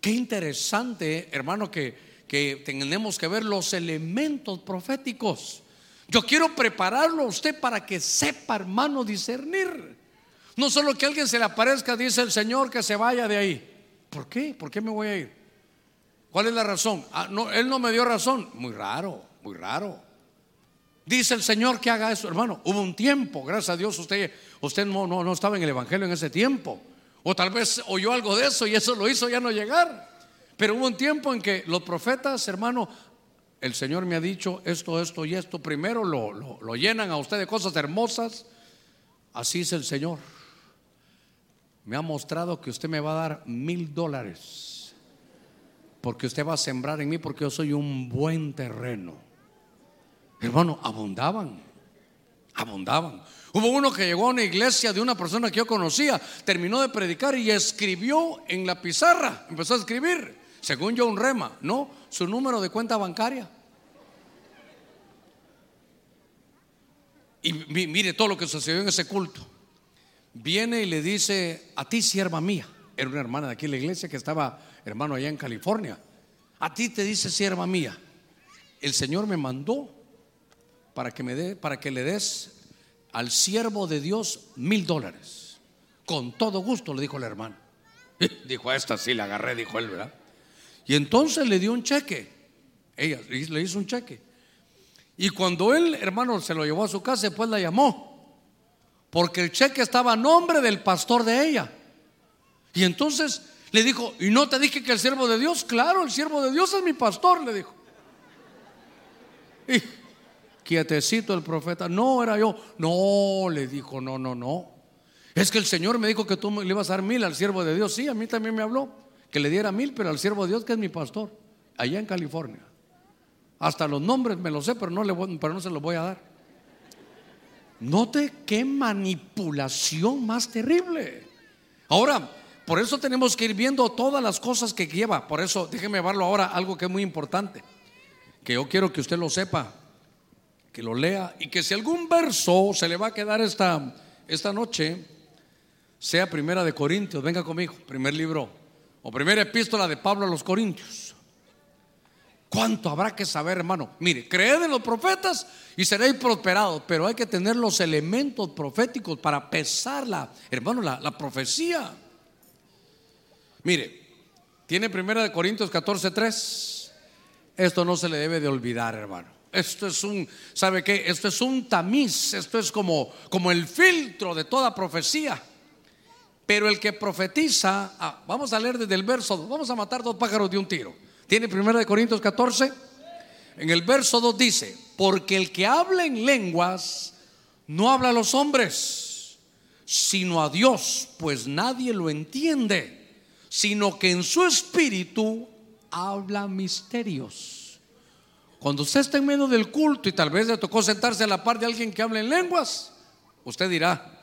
Qué interesante, hermano, que que tenemos que ver los elementos proféticos. Yo quiero prepararlo a usted para que sepa, hermano, discernir. No solo que alguien se le aparezca, dice el Señor, que se vaya de ahí. ¿Por qué? ¿Por qué me voy a ir? ¿Cuál es la razón? Ah, no, él no me dio razón. Muy raro, muy raro. Dice el Señor que haga eso, hermano. Hubo un tiempo, gracias a Dios, usted, usted no, no, no estaba en el Evangelio en ese tiempo. O tal vez oyó algo de eso y eso lo hizo ya no llegar. Pero hubo un tiempo en que los profetas, hermano, el Señor me ha dicho esto, esto y esto. Primero lo, lo, llenan a usted de cosas hermosas. Así es el Señor. Me ha mostrado que usted me va a dar mil dólares. Porque usted va a sembrar en mí porque yo soy un buen terreno. Hermano, abundaban. Abundaban. Hubo uno que llegó a una iglesia de una persona que yo conocía, terminó de predicar y escribió en la pizarra, empezó a escribir según yo un rema, no, su número de cuenta bancaria. Y mire todo lo que sucedió en ese culto. Viene y le dice, a ti sierva mía, era una hermana de aquí en la iglesia que estaba, hermano, allá en California. A ti te dice sierva mía, el Señor me mandó para que me dé, para que le des al siervo de Dios mil dólares. Con todo gusto, le dijo la hermana. Dijo, a esta sí la agarré, dijo él, ¿verdad? Y entonces le dio un cheque. Ella le hizo un cheque. Y cuando él, hermano, se lo llevó a su casa, después la llamó. Porque el cheque estaba a nombre del pastor de ella. Y entonces Le dijo, ¿y no te dije que el siervo de Dios? Claro, el siervo de Dios es mi pastor, le dijo. Y quietecito el profeta, no era yo. No, le dijo, no, no, no. Es que el Señor me dijo que tú le ibas a dar mil al siervo de Dios. Sí, a mí también me habló que le diera mil, pero al siervo de Dios que es mi pastor, allá en California. Hasta los nombres me los sé, pero no, le pero no se los voy a dar. Note qué manipulación más terrible. Ahora, por eso tenemos que ir viendo todas las cosas que lleva. Por eso, déjeme verlo ahora, algo que es muy importante, que yo quiero que usted lo sepa, que lo lea y que si algún verso se le va a quedar esta, esta noche, sea primera de Corintios, venga conmigo, primer libro o primera epístola de Pablo a los Corintios. ¿Cuánto habrá que saber, hermano? Mire, creed en los profetas y seréis prosperados, pero hay que tener los elementos proféticos para pesarla, hermano, la, la profecía. Mire, tiene primera de Corintios 14, 3. Esto no se le debe de olvidar, hermano. Esto es un, ¿sabe qué? Esto es un tamiz, esto es como, como el filtro de toda profecía. Pero el que profetiza, ah, vamos a leer desde el verso, vamos a matar dos pájaros de un tiro. Tiene primera de Corintios 14. En el verso 2 dice, porque el que habla en lenguas no habla a los hombres, sino a Dios, pues nadie lo entiende sino que en su espíritu habla misterios. Cuando usted está en medio del culto y tal vez le tocó sentarse a la par de alguien que habla en lenguas, usted dirá,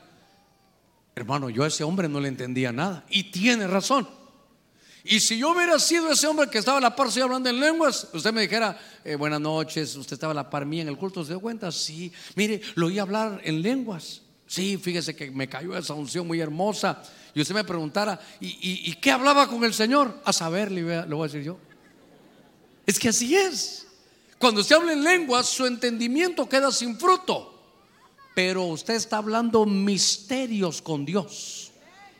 hermano, yo a ese hombre no le entendía nada. Y tiene razón. Y si yo hubiera sido ese hombre que estaba a la par hablando en lenguas, usted me dijera, eh, buenas noches, usted estaba a la par mía en el culto, ¿se dio cuenta? Sí, mire, lo oí hablar en lenguas. Sí, fíjese que me cayó esa unción muy hermosa y usted me preguntara, ¿y, qué hablaba con el Señor? A saber, le voy a decir yo. Es que así es. Cuando usted habla en lenguas, su entendimiento queda sin fruto. Pero usted está hablando misterios con Dios.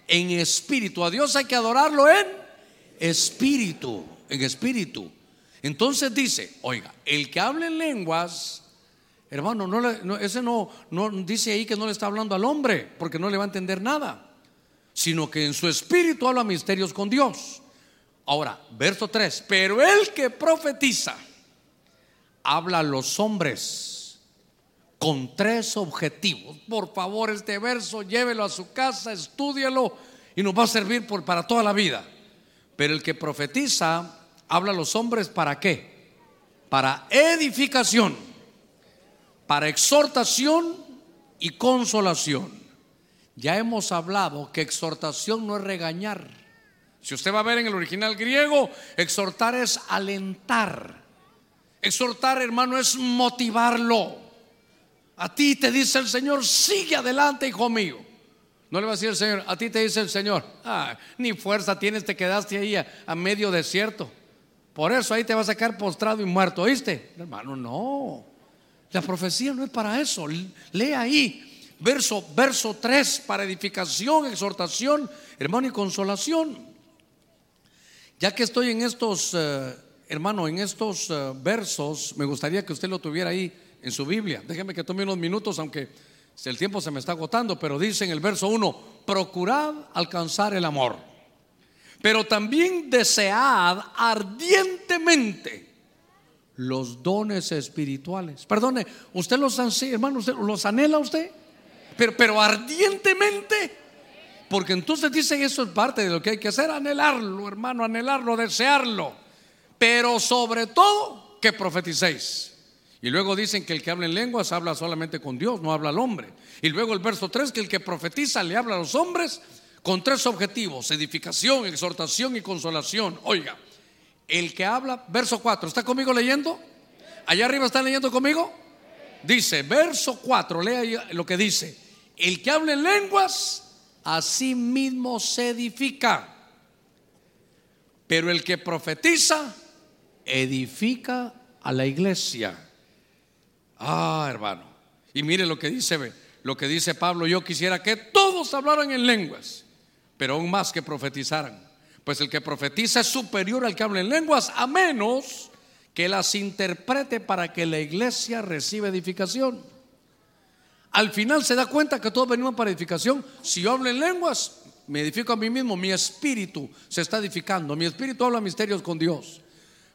En espíritu. A Dios hay que adorarlo en espíritu. En espíritu. Entonces dice, oiga, el que habla en lenguas, hermano, no, ese no, no dice ahí que no le está hablando al hombre, porque no le va a entender nada sino que en su espíritu habla misterios con Dios. Ahora, verso 3, pero el que profetiza habla a los hombres con tres objetivos. Por favor, este verso llévelo a su casa, estúdialo y nos va a servir para toda la vida. Pero el que profetiza habla a los hombres para qué? Para edificación, para exhortación y consolación. Ya hemos hablado que exhortación no es regañar. Si usted va a ver en el original griego, exhortar es alentar. Exhortar, hermano, es motivarlo. A ti te dice el Señor, sigue adelante, hijo mío. No le va a decir el Señor, a ti te dice el Señor, ah, ni fuerza tienes, te quedaste ahí a, medio desierto. Por eso ahí te va a sacar postrado y muerto, ¿oíste? Hermano, no. La profecía no es para eso. Lee ahí verso, verso 3, para edificación, exhortación, hermano, y consolación. Ya que estoy en estos, eh, hermano, en estos eh, versos, me gustaría que usted lo tuviera ahí en su Biblia. Déjeme que tome unos minutos, aunque el tiempo se me está agotando, pero dice en el verso 1, procurad alcanzar el amor, pero también desead ardientemente los dones espirituales. Perdone, ¿usted los, hermano, usted, los anhela usted? pero, pero ardientemente. Porque entonces dicen eso es parte de lo que hay que hacer, anhelarlo, hermano, anhelarlo, desearlo. Pero sobre todo que profeticéis. Y luego dicen que el que habla en lenguas habla solamente con Dios, no habla al hombre. Y luego el verso 3, que el que profetiza le habla a los hombres con tres objetivos, edificación, exhortación y consolación. Oiga, el que habla, verso 4, ¿está conmigo leyendo? Allá arriba están leyendo conmigo. Dice, verso 4, lea lo que dice. El que habla en lenguas, a sí mismo se edifica. Pero el que profetiza, edifica a la iglesia. Ah, hermano. Y mire lo que dice, lo que dice Pablo, yo quisiera que todos hablaran en lenguas, pero aún más que profetizaran. Pues el que profetiza es superior al que habla en lenguas, a menos que las interprete para que la iglesia reciba edificación. Al final se da cuenta que todos venimos para edificación. Si yo hablo en lenguas, me edifico a mí mismo, mi espíritu se está edificando, mi espíritu habla misterios con Dios.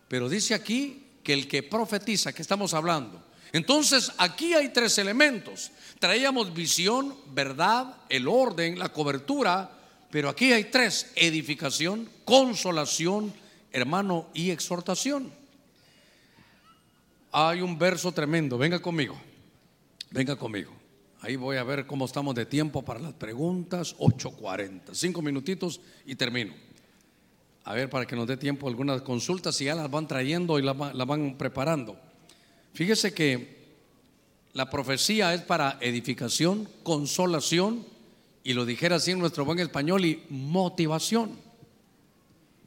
Pero dice aquí que el que profetiza, que estamos hablando. Entonces aquí hay tres elementos. Traíamos visión, verdad, el orden, la cobertura, pero aquí hay tres, edificación, consolación, hermano, y exhortación. Hay un verso tremendo, venga conmigo, venga conmigo. Ahí voy a ver cómo estamos de tiempo para las preguntas. 8.40. Cinco minutitos y termino. A ver, para que nos dé tiempo algunas consultas, si ya las van trayendo y las, van preparando. Fíjese que la profecía es para edificación, consolación, y lo dijera así en nuestro buen español, y motivación.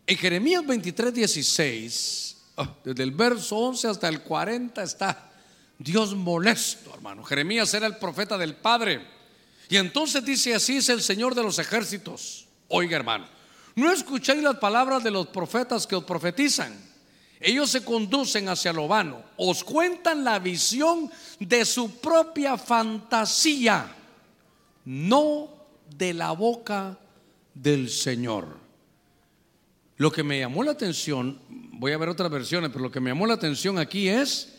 En Jeremías 23, 16, ah, desde el verso 11 hasta el 40 está Dios molesto, hermano. Jeremías era el profeta del Padre. Y entonces dice, así es el Señor de los ejércitos. Oiga, hermano, no escuchéis las palabras de los profetas que os profetizan. Ellos se conducen hacia lo vano. Os cuentan la visión de su propia fantasía, no de la boca del Señor. Lo que me llamó la atención, voy a ver otras versiones, pero lo que me llamó la atención aquí es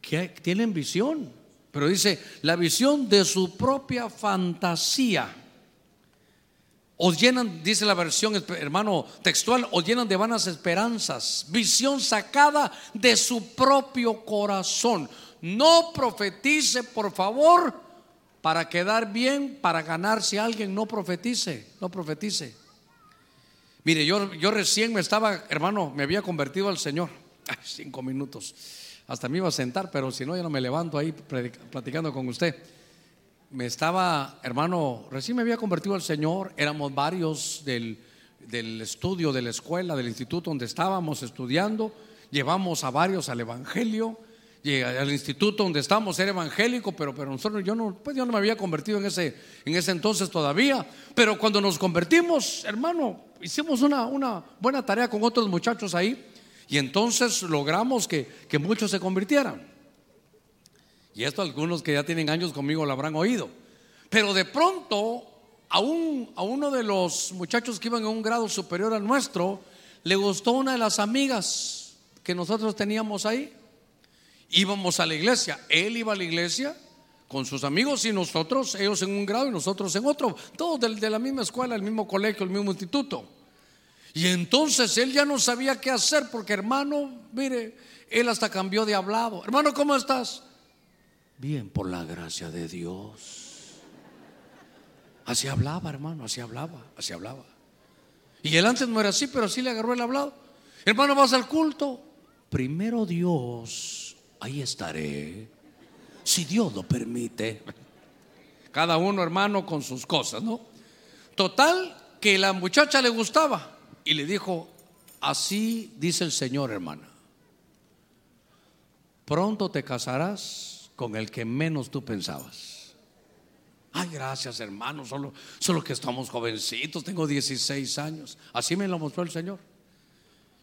que tienen visión, pero dice, la visión de su propia fantasía. Os llenan, dice la versión hermano textual, os llenan de vanas esperanzas, visión sacada de su propio corazón. No profetice, por favor, para quedar bien, para ganarse a alguien, no profetice, no profetice. Mire, yo, yo recién me estaba, hermano, me había convertido al Señor. Ay, cinco minutos hasta me iba a sentar, pero si no, ya no me levanto ahí platicando con usted. Me estaba, hermano, recién me había convertido al Señor, éramos varios del, del estudio, de la escuela, del instituto donde estábamos estudiando, llevamos a varios al Evangelio, al instituto donde estábamos era evangélico, pero, pero nosotros yo no, pues yo no me había convertido en ese, en ese entonces todavía. Pero cuando nos convertimos, hermano, hicimos una, una buena tarea con otros muchachos ahí. Y entonces logramos que, muchos se convirtieran. Y esto algunos que ya tienen años conmigo lo habrán oído. Pero de pronto a, a uno de los muchachos que iban a un grado superior al nuestro, le gustó una de las amigas que nosotros teníamos ahí. Íbamos a la iglesia, él iba a la iglesia con sus amigos y nosotros, ellos en un grado y nosotros en otro, todos de, de la misma escuela, el mismo colegio, el mismo instituto. Y entonces él ya no sabía qué hacer porque hermano, mire, él hasta cambió de hablado. Hermano, ¿cómo estás? Bien, por la gracia de Dios. Así hablaba, hermano, así hablaba, así hablaba. Y él antes no era así, pero así le agarró el hablado. Hermano, vas al culto. Primero Dios, ahí estaré. Si Dios lo permite. Cada uno, hermano, con sus cosas, ¿no? Total, que la muchacha le gustaba. Y le dijo, así dice el Señor, hermana. Pronto te casarás con el que menos tú pensabas. Ay, gracias, hermano, solo, solo que estamos jovencitos, tengo 16 años. Así me lo mostró el Señor.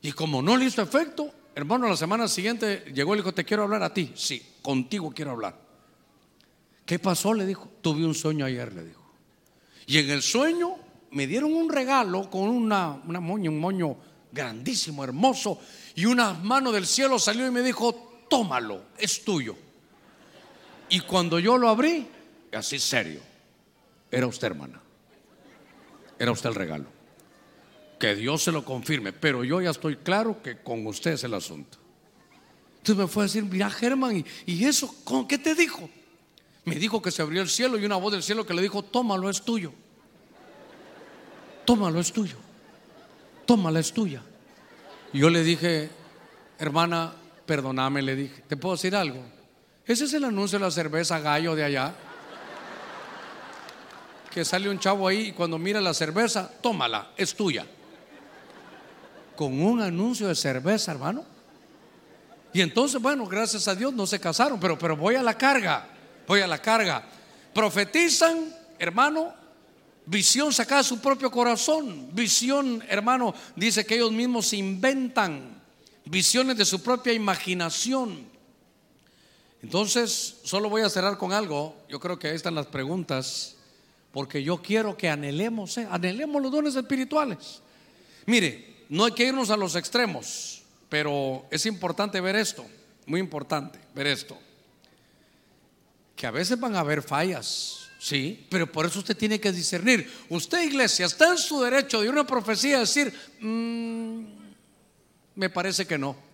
Y como no le hizo efecto, hermano, la semana siguiente llegó y le dijo, te quiero hablar a ti. Sí, contigo quiero hablar. ¿Qué pasó? Le dijo, tuve un sueño ayer, le dijo. Y en el sueño me dieron un regalo con una, una moña, un moño grandísimo, hermoso, y una mano del cielo salió y me dijo, tómalo, es tuyo. Y cuando yo lo abrí, así serio, era usted hermana, era usted el regalo. Que Dios se lo confirme, pero yo ya estoy claro que con usted es el asunto. Entonces me fue a decir, mira Germán, ¿y, y eso con qué te dijo? Me dijo que se abrió el cielo y una voz del cielo que le dijo, tómalo, es tuyo tómalo, es tuyo. Tómala, es tuya. Y yo le dije, hermana, perdóname, le dije, ¿te puedo decir algo? Ese es el anuncio de la cerveza gallo de allá. Que sale un chavo ahí y cuando mira la cerveza, tómala, es tuya. Con un anuncio de cerveza, hermano. Y entonces, bueno, gracias a Dios no se casaron, pero, pero voy a la carga, voy a la carga. Profetizan, hermano, Visión sacada de su propio corazón. Visión, hermano, dice que ellos mismos inventan visiones de su propia imaginación. Entonces, solo voy a cerrar con algo. Yo creo que ahí están las preguntas. Porque yo quiero que anhelemos, ¿eh? anhelemos los dones espirituales. Mire, no hay que irnos a los extremos, pero es importante ver esto, muy importante ver esto. Que a veces van a haber fallas, sí, pero por eso usted tiene que discernir. Usted, iglesia, está en su derecho de una profecía decir, mm, me parece que no.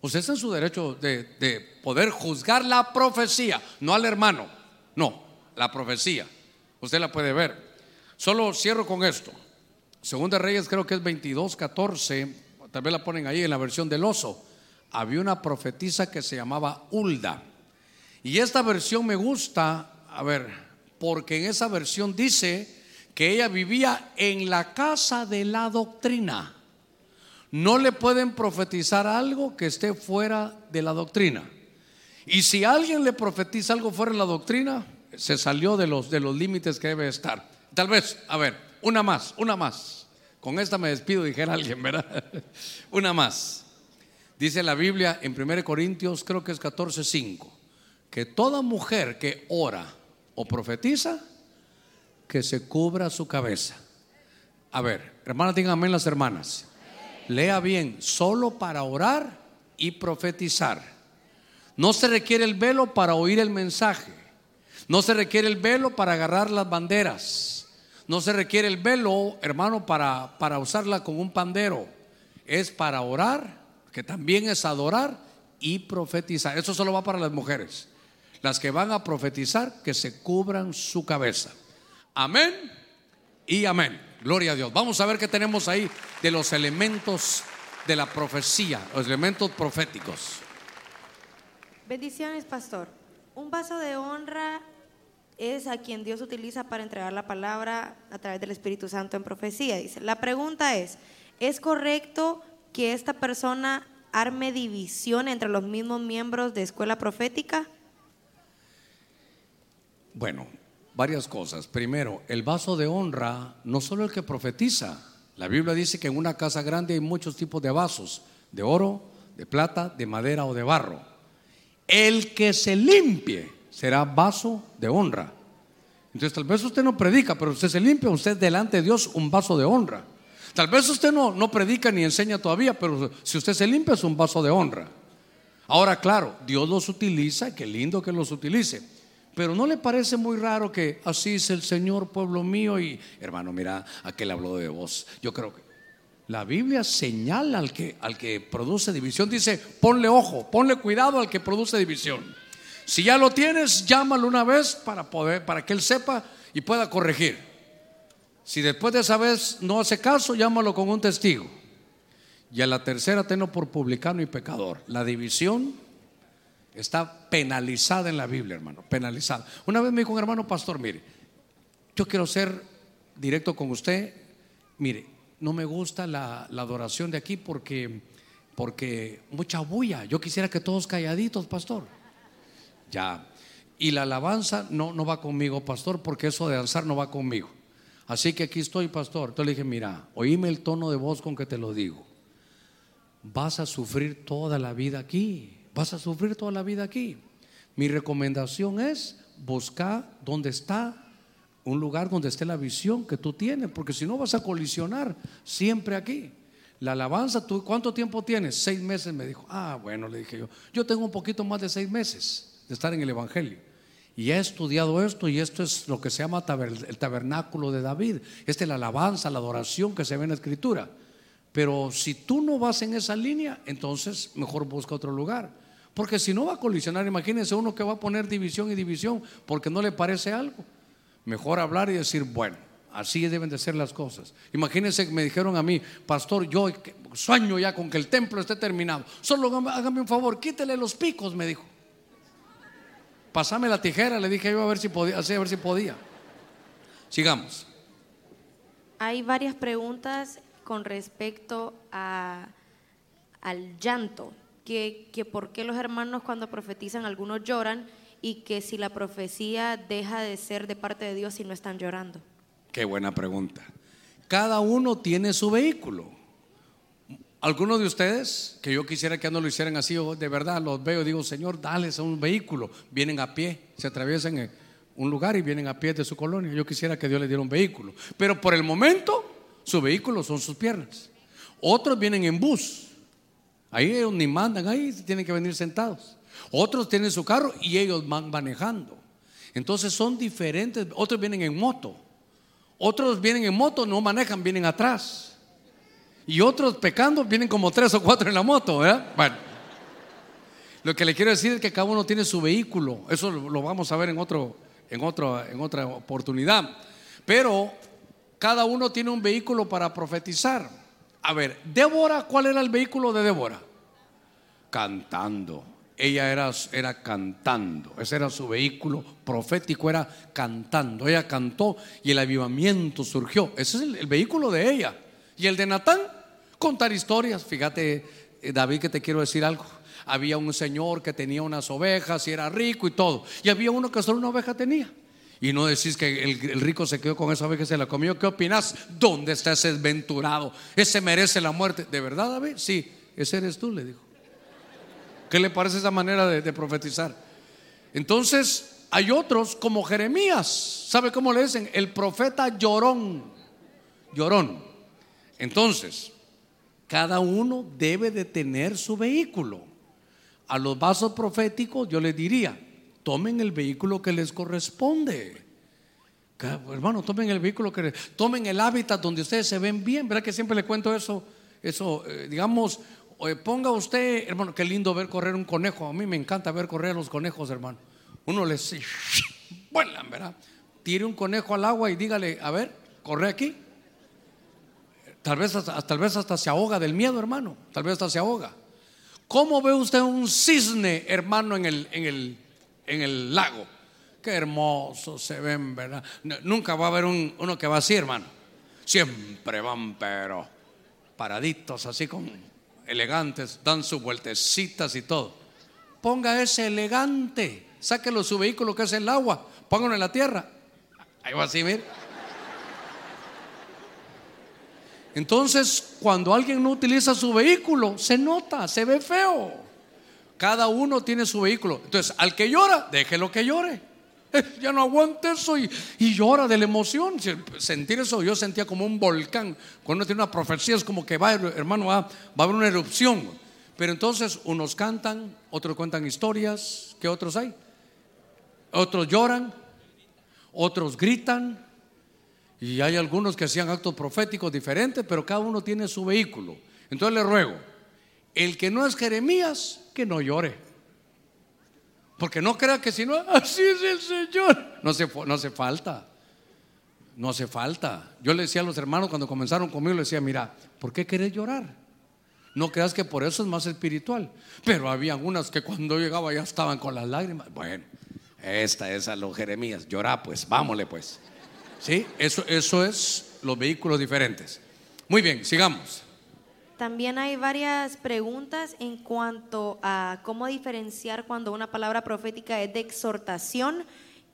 Usted está en su derecho de, de poder juzgar la profecía, no al hermano, no, la profecía. Usted la puede ver. Solo cierro con esto. Segunda Reyes creo que es 22, 14. Tal vez la ponen ahí en la versión del oso. Había una profetisa que se llamaba Ulda. Y esta versión me gusta, a ver, porque en esa versión dice que ella vivía en la casa de la doctrina. No le pueden profetizar algo que esté fuera de la doctrina. Y si alguien le profetiza algo fuera de la doctrina, se salió de los, de los límites que debe estar. Tal vez, a ver, una más, una más. Con esta me despido, dijera alguien, ¿verdad? una más. Dice la Biblia en 1 Corintios, creo que es 14:5, que toda mujer que ora o profetiza, que se cubra su cabeza. A ver, hermanas, digan las hermanas. Lea bien, solo para orar y profetizar. No se requiere el velo para oír el mensaje. No se requiere el velo para agarrar las banderas. No se requiere el velo, hermano, para, para usarla con un pandero. Es para orar, que también es adorar y profetizar. Eso solo va para las mujeres. Las que van a profetizar, que se cubran su cabeza. Amén y amén. Gloria a Dios. Vamos a ver qué tenemos ahí de los elementos de la profecía, los elementos proféticos. Bendiciones, pastor. Un vaso de honra es a quien Dios utiliza para entregar la palabra a través del Espíritu Santo en profecía. Dice, la pregunta es, ¿es correcto que esta persona arme división entre los mismos miembros de escuela profética? Bueno, varias cosas. Primero, el vaso de honra, no solo el que profetiza. La Biblia dice que en una casa grande hay muchos tipos de vasos, de oro, de plata, de madera o de barro. El que se limpie será vaso de honra. Entonces tal vez usted no predica, pero usted se limpia, usted delante de Dios un vaso de honra. Tal vez usted no, no predica ni enseña todavía, pero si usted se limpia es un vaso de honra. Ahora, claro, Dios los utiliza, qué lindo que los utilice. Pero ¿no le parece muy raro que así es el Señor, pueblo mío? Y hermano, mira, aquel habló de vos. Yo creo que la Biblia señala al que, al que produce división. Dice, ponle ojo, ponle cuidado al que produce división. Si ya lo tienes, llámalo una vez para poder, para que él sepa y pueda corregir. Si después de esa vez no hace caso, llámalo con un testigo. Y a la tercera tenlo por publicano y pecador. La división está penalizada en la Biblia, hermano, penalizada. Una vez me dijo un hermano pastor, mire, yo quiero ser directo con usted. Mire, no me gusta la, adoración de aquí porque, porque mucha bulla. Yo quisiera que todos calladitos, pastor. Ya. Y la alabanza no, no va conmigo, pastor, porque eso de danzar no va conmigo. Así que aquí estoy, pastor. Entonces le dije, mira, oíme el tono de voz con que te lo digo. Vas a sufrir toda la vida aquí. Vas a sufrir toda la vida aquí. Mi recomendación es buscar donde está un lugar donde esté la visión que tú tienes, porque si no vas a colisionar siempre aquí. La alabanza, ¿tú cuánto tiempo tienes? Seis meses, me dijo. Ah, bueno, le dije yo. Yo tengo un poquito más de seis meses de estar en el Evangelio. Y he estudiado esto y esto es lo que se llama el tabernáculo de David. Esta es la alabanza, la adoración que se ve en la escritura. Pero si tú no vas en esa línea, entonces mejor busca otro lugar. Porque si no va a colisionar, imagínense uno que va a poner división y división porque no le parece algo. Mejor hablar y decir, bueno, así deben de ser las cosas. Imagínense que me dijeron a mí, pastor, yo sueño ya con que el templo esté terminado. Solo hágame un favor, quítele los picos, me dijo. Pásame la tijera, le dije yo a ver si podía, a ver si podía. Sigamos. Hay varias preguntas con respecto a, al llanto, que, que por qué los hermanos cuando profetizan algunos lloran y que si la profecía deja de ser de parte de Dios si no están llorando. Qué buena pregunta. Cada uno tiene su vehículo. Algunos de ustedes, que yo quisiera que no lo hicieran así, de verdad los veo digo, Señor, dales un vehículo. Vienen a pie, se atraviesan, un lugar y vienen a pie de su colonia. Yo quisiera que Dios le diera un vehículo. Pero por el momento, su vehículo son sus piernas. Otros vienen en bus. Ahí ellos ni mandan, ahí tienen que venir sentados. Otros tienen su carro y ellos van manejando. Entonces son diferentes. Otros vienen en moto. Otros vienen en moto, no manejan, vienen atrás. Y otros pecando vienen como tres o cuatro en la moto. Bueno, lo que le quiero decir es que cada uno tiene su vehículo. Eso lo vamos a ver en, otro, en, en otra oportunidad. Pero cada uno tiene un vehículo para profetizar. A ver, Débora, ¿cuál era el vehículo de Débora? Cantando. Ella era, era cantando. Ese era su vehículo profético, era cantando. Ella cantó y el avivamiento surgió. Ese es el, vehículo de ella. Y el de Natán, contar historias. Fíjate, eh, David, que te quiero decir algo. Había un señor que tenía unas ovejas y era rico y todo. Y había uno que solo una oveja tenía. Y no decís que el, rico se quedó con esa oveja y se la comió. ¿Qué opinas? ¿Dónde está ese desventurado? Ese merece la muerte. ¿De verdad, David? Sí, ese eres tú, le dijo. ¿Qué le parece esa manera de, de profetizar? Entonces, hay otros como Jeremías. ¿Sabe cómo le dicen? El profeta llorón. Llorón. Entonces, cada uno debe de tener su vehículo. A los vasos proféticos yo les diría, tomen el vehículo que les corresponde. Hermano, tomen el vehículo que tomen el hábitat donde ustedes se ven bien. ¿Verdad que siempre le cuento eso? Eso, eh, digamos, ponga usted, hermano, qué lindo ver correr un conejo. A mí me encanta ver correr a los conejos, hermano. Uno les vuelan, ¿verdad? Tire un conejo al agua y dígale, a ver, corre aquí. Tal vez hasta, tal vez hasta se ahoga del miedo, hermano. Tal vez hasta se ahoga. ¿Cómo ve usted un cisne, hermano, en el, en el, en el lago? Qué hermoso se ven, ¿verdad? Nunca va a haber uno que va así, hermano. Siempre van, pero paraditos, así como elegantes, dan sus vueltecitas y todo. Ponga ese elegante, sáquelo su vehículo que es el agua, póngalo en la tierra. Ahí va así, mire. Entonces, cuando alguien no utiliza su vehículo, se nota, se ve feo. Cada uno tiene su vehículo. Entonces, al que llora, déjelo que llore. Ya no aguante eso y, llora de la emoción. Sentir eso, yo sentía como un volcán. Cuando uno tiene una profecía, es como que va, hermano, va, va a haber una erupción. Pero entonces, unos cantan, otros cuentan historias. ¿Qué otros hay? Otros lloran, otros gritan, y hay algunos que hacían actos proféticos diferentes, pero cada uno tiene su vehículo. Entonces le ruego, el que no es Jeremías, que no llore. Porque no crea que si no, así es el Señor. No se, no falta. No hace falta. Yo le decía a los hermanos cuando comenzaron conmigo, le decía, mira, ¿por qué querés llorar? No creas que por eso es más espiritual. Pero había algunas que cuando llegaba ya estaban con las lágrimas. Bueno, esta es a los Jeremías. Llora pues, vámonos pues. ¿Sí? Eso, eso es los vehículos diferentes. Muy bien, sigamos. También hay varias preguntas en cuanto a cómo diferenciar cuando una palabra profética es de exhortación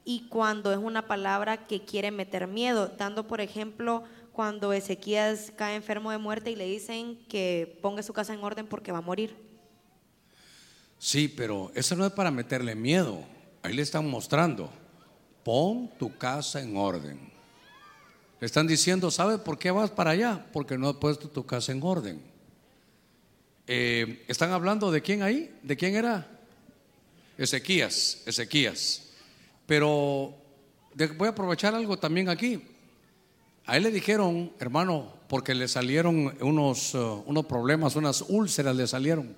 y cuando es una palabra que quiere meter miedo, dando por ejemplo cuando Ezequías cae enfermo de muerte y le dicen que ponga su casa en orden porque va a morir. Sí, pero eso no es para meterle miedo. Ahí le están mostrando, pon tu casa en orden. Le están diciendo, ¿sabes por qué vas para allá? Porque no has puesto tu casa en orden. Eh, ¿Están hablando de quién ahí? ¿De quién era? Ezequías, Ezequías. Pero voy a aprovechar algo también aquí. A él le dijeron, hermano, porque le salieron unos, uh, unos problemas, unas úlceras le salieron.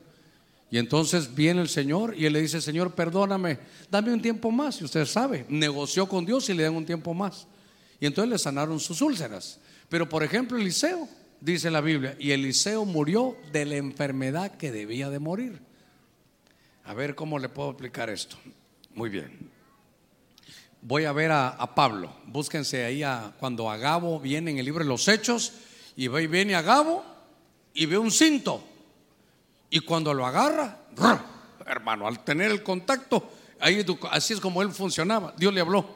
Y entonces viene el Señor y él le dice, Señor, perdóname, dame un tiempo más. Y usted sabe, negoció con Dios y le dan un tiempo más. Y entonces le sanaron sus úlceras. Pero por ejemplo, Eliseo, dice la Biblia, y Eliseo murió de la enfermedad que debía de morir. A ver cómo le puedo explicar esto. Muy bien. Voy a ver a, Pablo. Búsquense ahí a, cuando Agabo viene en el libro de los Hechos y viene Agabo y ve un cinto. Y cuando lo agarra, hermano, al tener el contacto, ahí, así es como él funcionaba. Dios le habló.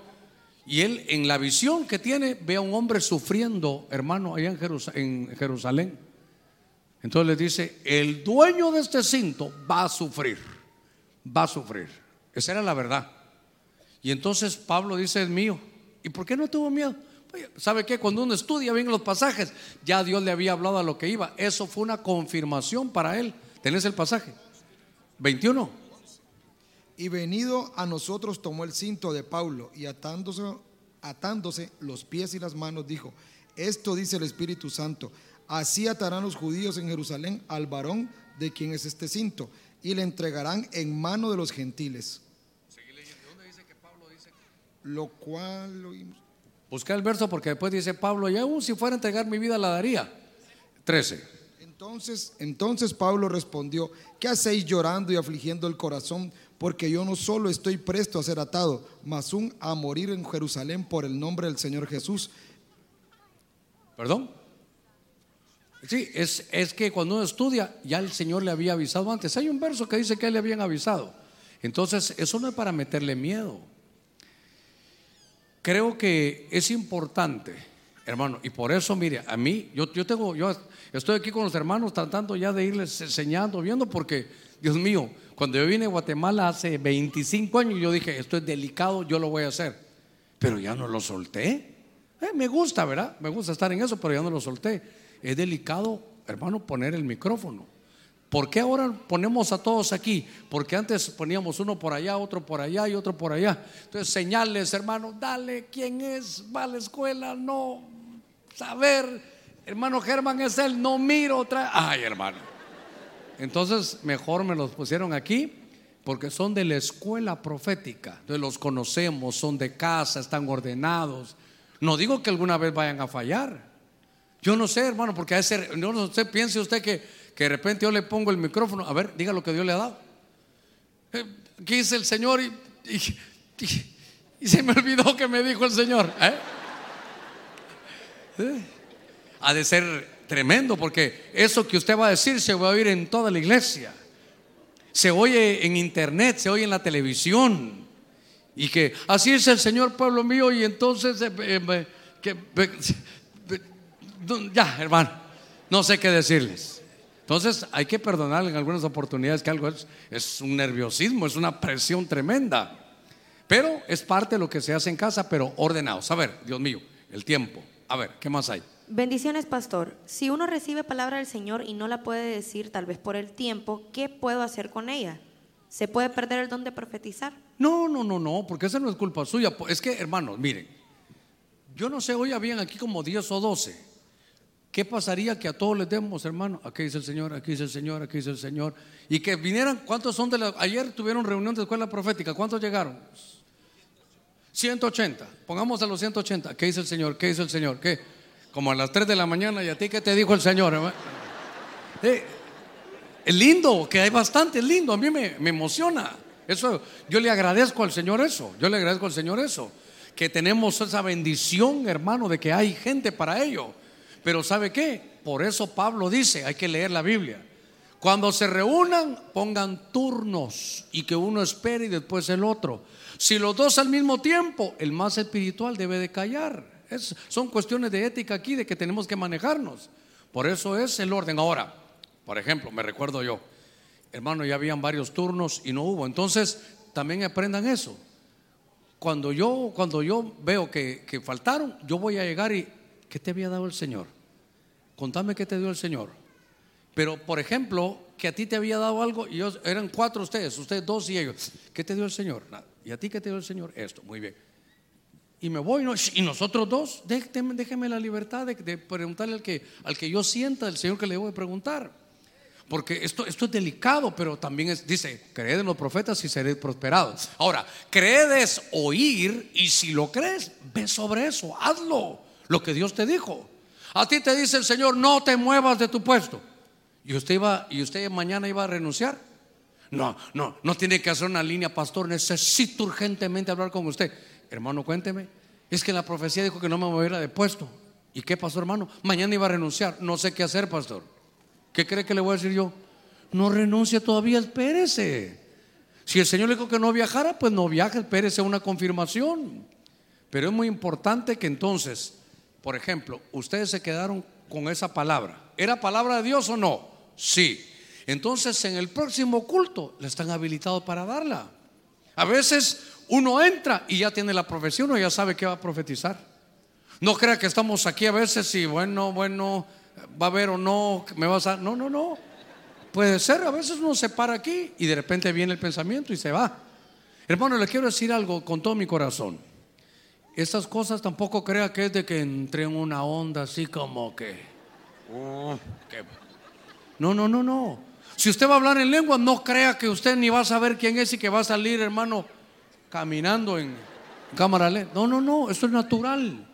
Y él en la visión que tiene ve a un hombre sufriendo, hermano, allá en, Jerusalén. Entonces le dice, el dueño de este cinto va a sufrir, va a sufrir. Esa era la verdad. Y entonces Pablo dice, es mío. ¿Y por qué no tuvo miedo? Oye, ¿Sabe qué? Cuando uno estudia bien los pasajes, ya Dios le había hablado a lo que iba. Eso fue una confirmación para él. ¿Tenés el pasaje? 21. Y venido a nosotros tomó el cinto de Pablo y atándose, atándose los pies y las manos dijo, esto dice el Espíritu Santo, así atarán los judíos en Jerusalén al varón de quien es este cinto y le entregarán en mano de los gentiles. Lo cual lo oímos. Busca el verso porque después dice Pablo, y aún si fuera a entregar mi vida la daría. 13. Entonces, entonces Pablo respondió, ¿qué hacéis llorando y afligiendo el corazón? Porque yo no solo estoy presto a ser atado, mas un a morir en Jerusalén por el nombre del Señor Jesús. ¿Perdón? Sí, es, es que cuando uno estudia, ya el Señor le había avisado antes. Hay un verso que dice que le habían avisado. Entonces, eso no es para meterle miedo. Creo que es importante, hermano, y por eso, mire, a mí, yo, yo tengo, yo estoy aquí con los hermanos tratando ya de irles enseñando, viendo, porque, Dios mío, cuando yo vine a Guatemala hace 25 años, yo dije, esto es delicado, yo lo voy a hacer. Pero ya no lo solté. Eh, me gusta, ¿verdad? Me gusta estar en eso, pero ya no lo solté. Es delicado, hermano, poner el micrófono. ¿Por qué ahora ponemos a todos aquí? Porque antes poníamos uno por allá, otro por allá y otro por allá. Entonces, señales, hermano, dale, ¿quién es? Va a la escuela, no. Saber, hermano Germán es él, no miro otra. Ay, hermano. Entonces, mejor me los pusieron aquí porque son de la escuela profética. Entonces, los conocemos, son de casa, están ordenados. No digo que alguna vez vayan a fallar. Yo no sé, hermano, porque a ese, no, sé, piense usted que, que de repente yo le pongo el micrófono, a ver, diga lo que Dios le ha dado. Eh, ¿Qué dice el Señor? Y se me olvidó que me dijo el Señor. ¿eh? Eh, Ha de ser tremendo, porque eso que usted va a decir se va a oír en toda la iglesia. Se oye en internet, se oye en la televisión. Y que así es el Señor, pueblo mío, y entonces, eh, eh, que, eh, ya, hermano, no sé qué decirles. Entonces hay que perdonar en algunas oportunidades que algo es, es un nerviosismo, es una presión tremenda. Pero es parte de lo que se hace en casa, pero ordenados. A ver, Dios mío, el tiempo. A ver, ¿qué más hay? Bendiciones, pastor. Si uno recibe palabra del Señor y no la puede decir, tal vez por el tiempo, ¿qué puedo hacer con ella? ¿Se puede perder el don de profetizar? No, no, no, no, porque esa no es culpa suya. Es que, hermanos, miren, yo no sé, hoy habían aquí como 10 o 12. ¿Qué pasaría que a todos les demos, hermano? Aquí dice el Señor, aquí dice el Señor, aquí dice el Señor. Y que vinieran, ¿cuántos son de la... Ayer tuvieron reunión de escuela profética, ¿cuántos llegaron? 180, pongamos a los 180. ¿Qué dice el Señor? ¿Qué dice el Señor? ¿Qué? Como a las 3 de la mañana, ¿y a ti qué te dijo el Señor? Eh, es lindo, que hay bastante, es lindo, a mí me, me emociona. Eso, yo le agradezco al Señor eso, yo le agradezco al Señor eso, que tenemos esa bendición, hermano, de que hay gente para ello. Pero ¿sabe qué? Por eso Pablo dice, hay que leer la Biblia. Cuando se reúnan, pongan turnos y que uno espere y después el otro. Si los dos al mismo tiempo, el más espiritual debe de callar. Es- son cuestiones de ética aquí, de que tenemos que manejarnos. Por eso es el orden. Ahora, por ejemplo, me recuerdo yo, hermano, ya habían varios turnos y no hubo. Entonces, también aprendan eso. Cuando yo, cuando yo veo que, que faltaron, yo voy a llegar y, ¿qué te había dado el Señor? Contame qué te dio el Señor. Pero, por ejemplo, que a ti te había dado algo y yo, eran cuatro ustedes, ustedes dos y ellos. ¿Qué te dio el Señor? Nada. ¿Y a ti qué te dio el Señor? Esto, muy bien. Y me voy, y nosotros dos, déjeme, déjeme la libertad de, de preguntarle al que, al que yo sienta, al Señor que le debo de preguntar. Porque esto, esto es delicado, pero también es, dice, creed en los profetas y seréis prosperados. Ahora, creed es oír y si lo crees, ve sobre eso, hazlo, lo que Dios te dijo. A ti te dice el Señor, no te muevas de tu puesto. Y usted iba, y usted mañana iba a renunciar. No, no, no tiene que hacer una línea, pastor. Necesito urgentemente hablar con usted. Hermano, cuénteme. Es que la profecía dijo que no me moviera de puesto. ¿Y qué pasó, hermano? Mañana iba a renunciar. No sé qué hacer, pastor. ¿Qué cree que le voy a decir yo? No renuncie todavía, espérese. Si el Señor le dijo que no viajara, pues no viaje, espérese una confirmación. Pero es muy importante que entonces, por ejemplo, ustedes se quedaron con esa palabra. ¿Era palabra de Dios o no? Sí. Entonces en el próximo culto le están habilitados para darla. A veces uno entra y ya tiene la profesión, uno ya sabe qué va a profetizar. No crea que estamos aquí a veces y bueno, bueno, va a haber o no, me vas a... No, no, no. Puede ser, a veces uno se para aquí y de repente viene el pensamiento y se va. Hermano, le quiero decir algo con todo mi corazón. Estas cosas tampoco crea que es de que entré en una onda así como que... oh, que- No, no, no, no. Si usted va a hablar en lengua, no crea que usted ni va a saber quién es y que va a salir, hermano, caminando en cámara lenta. No, no, no, esto es natural.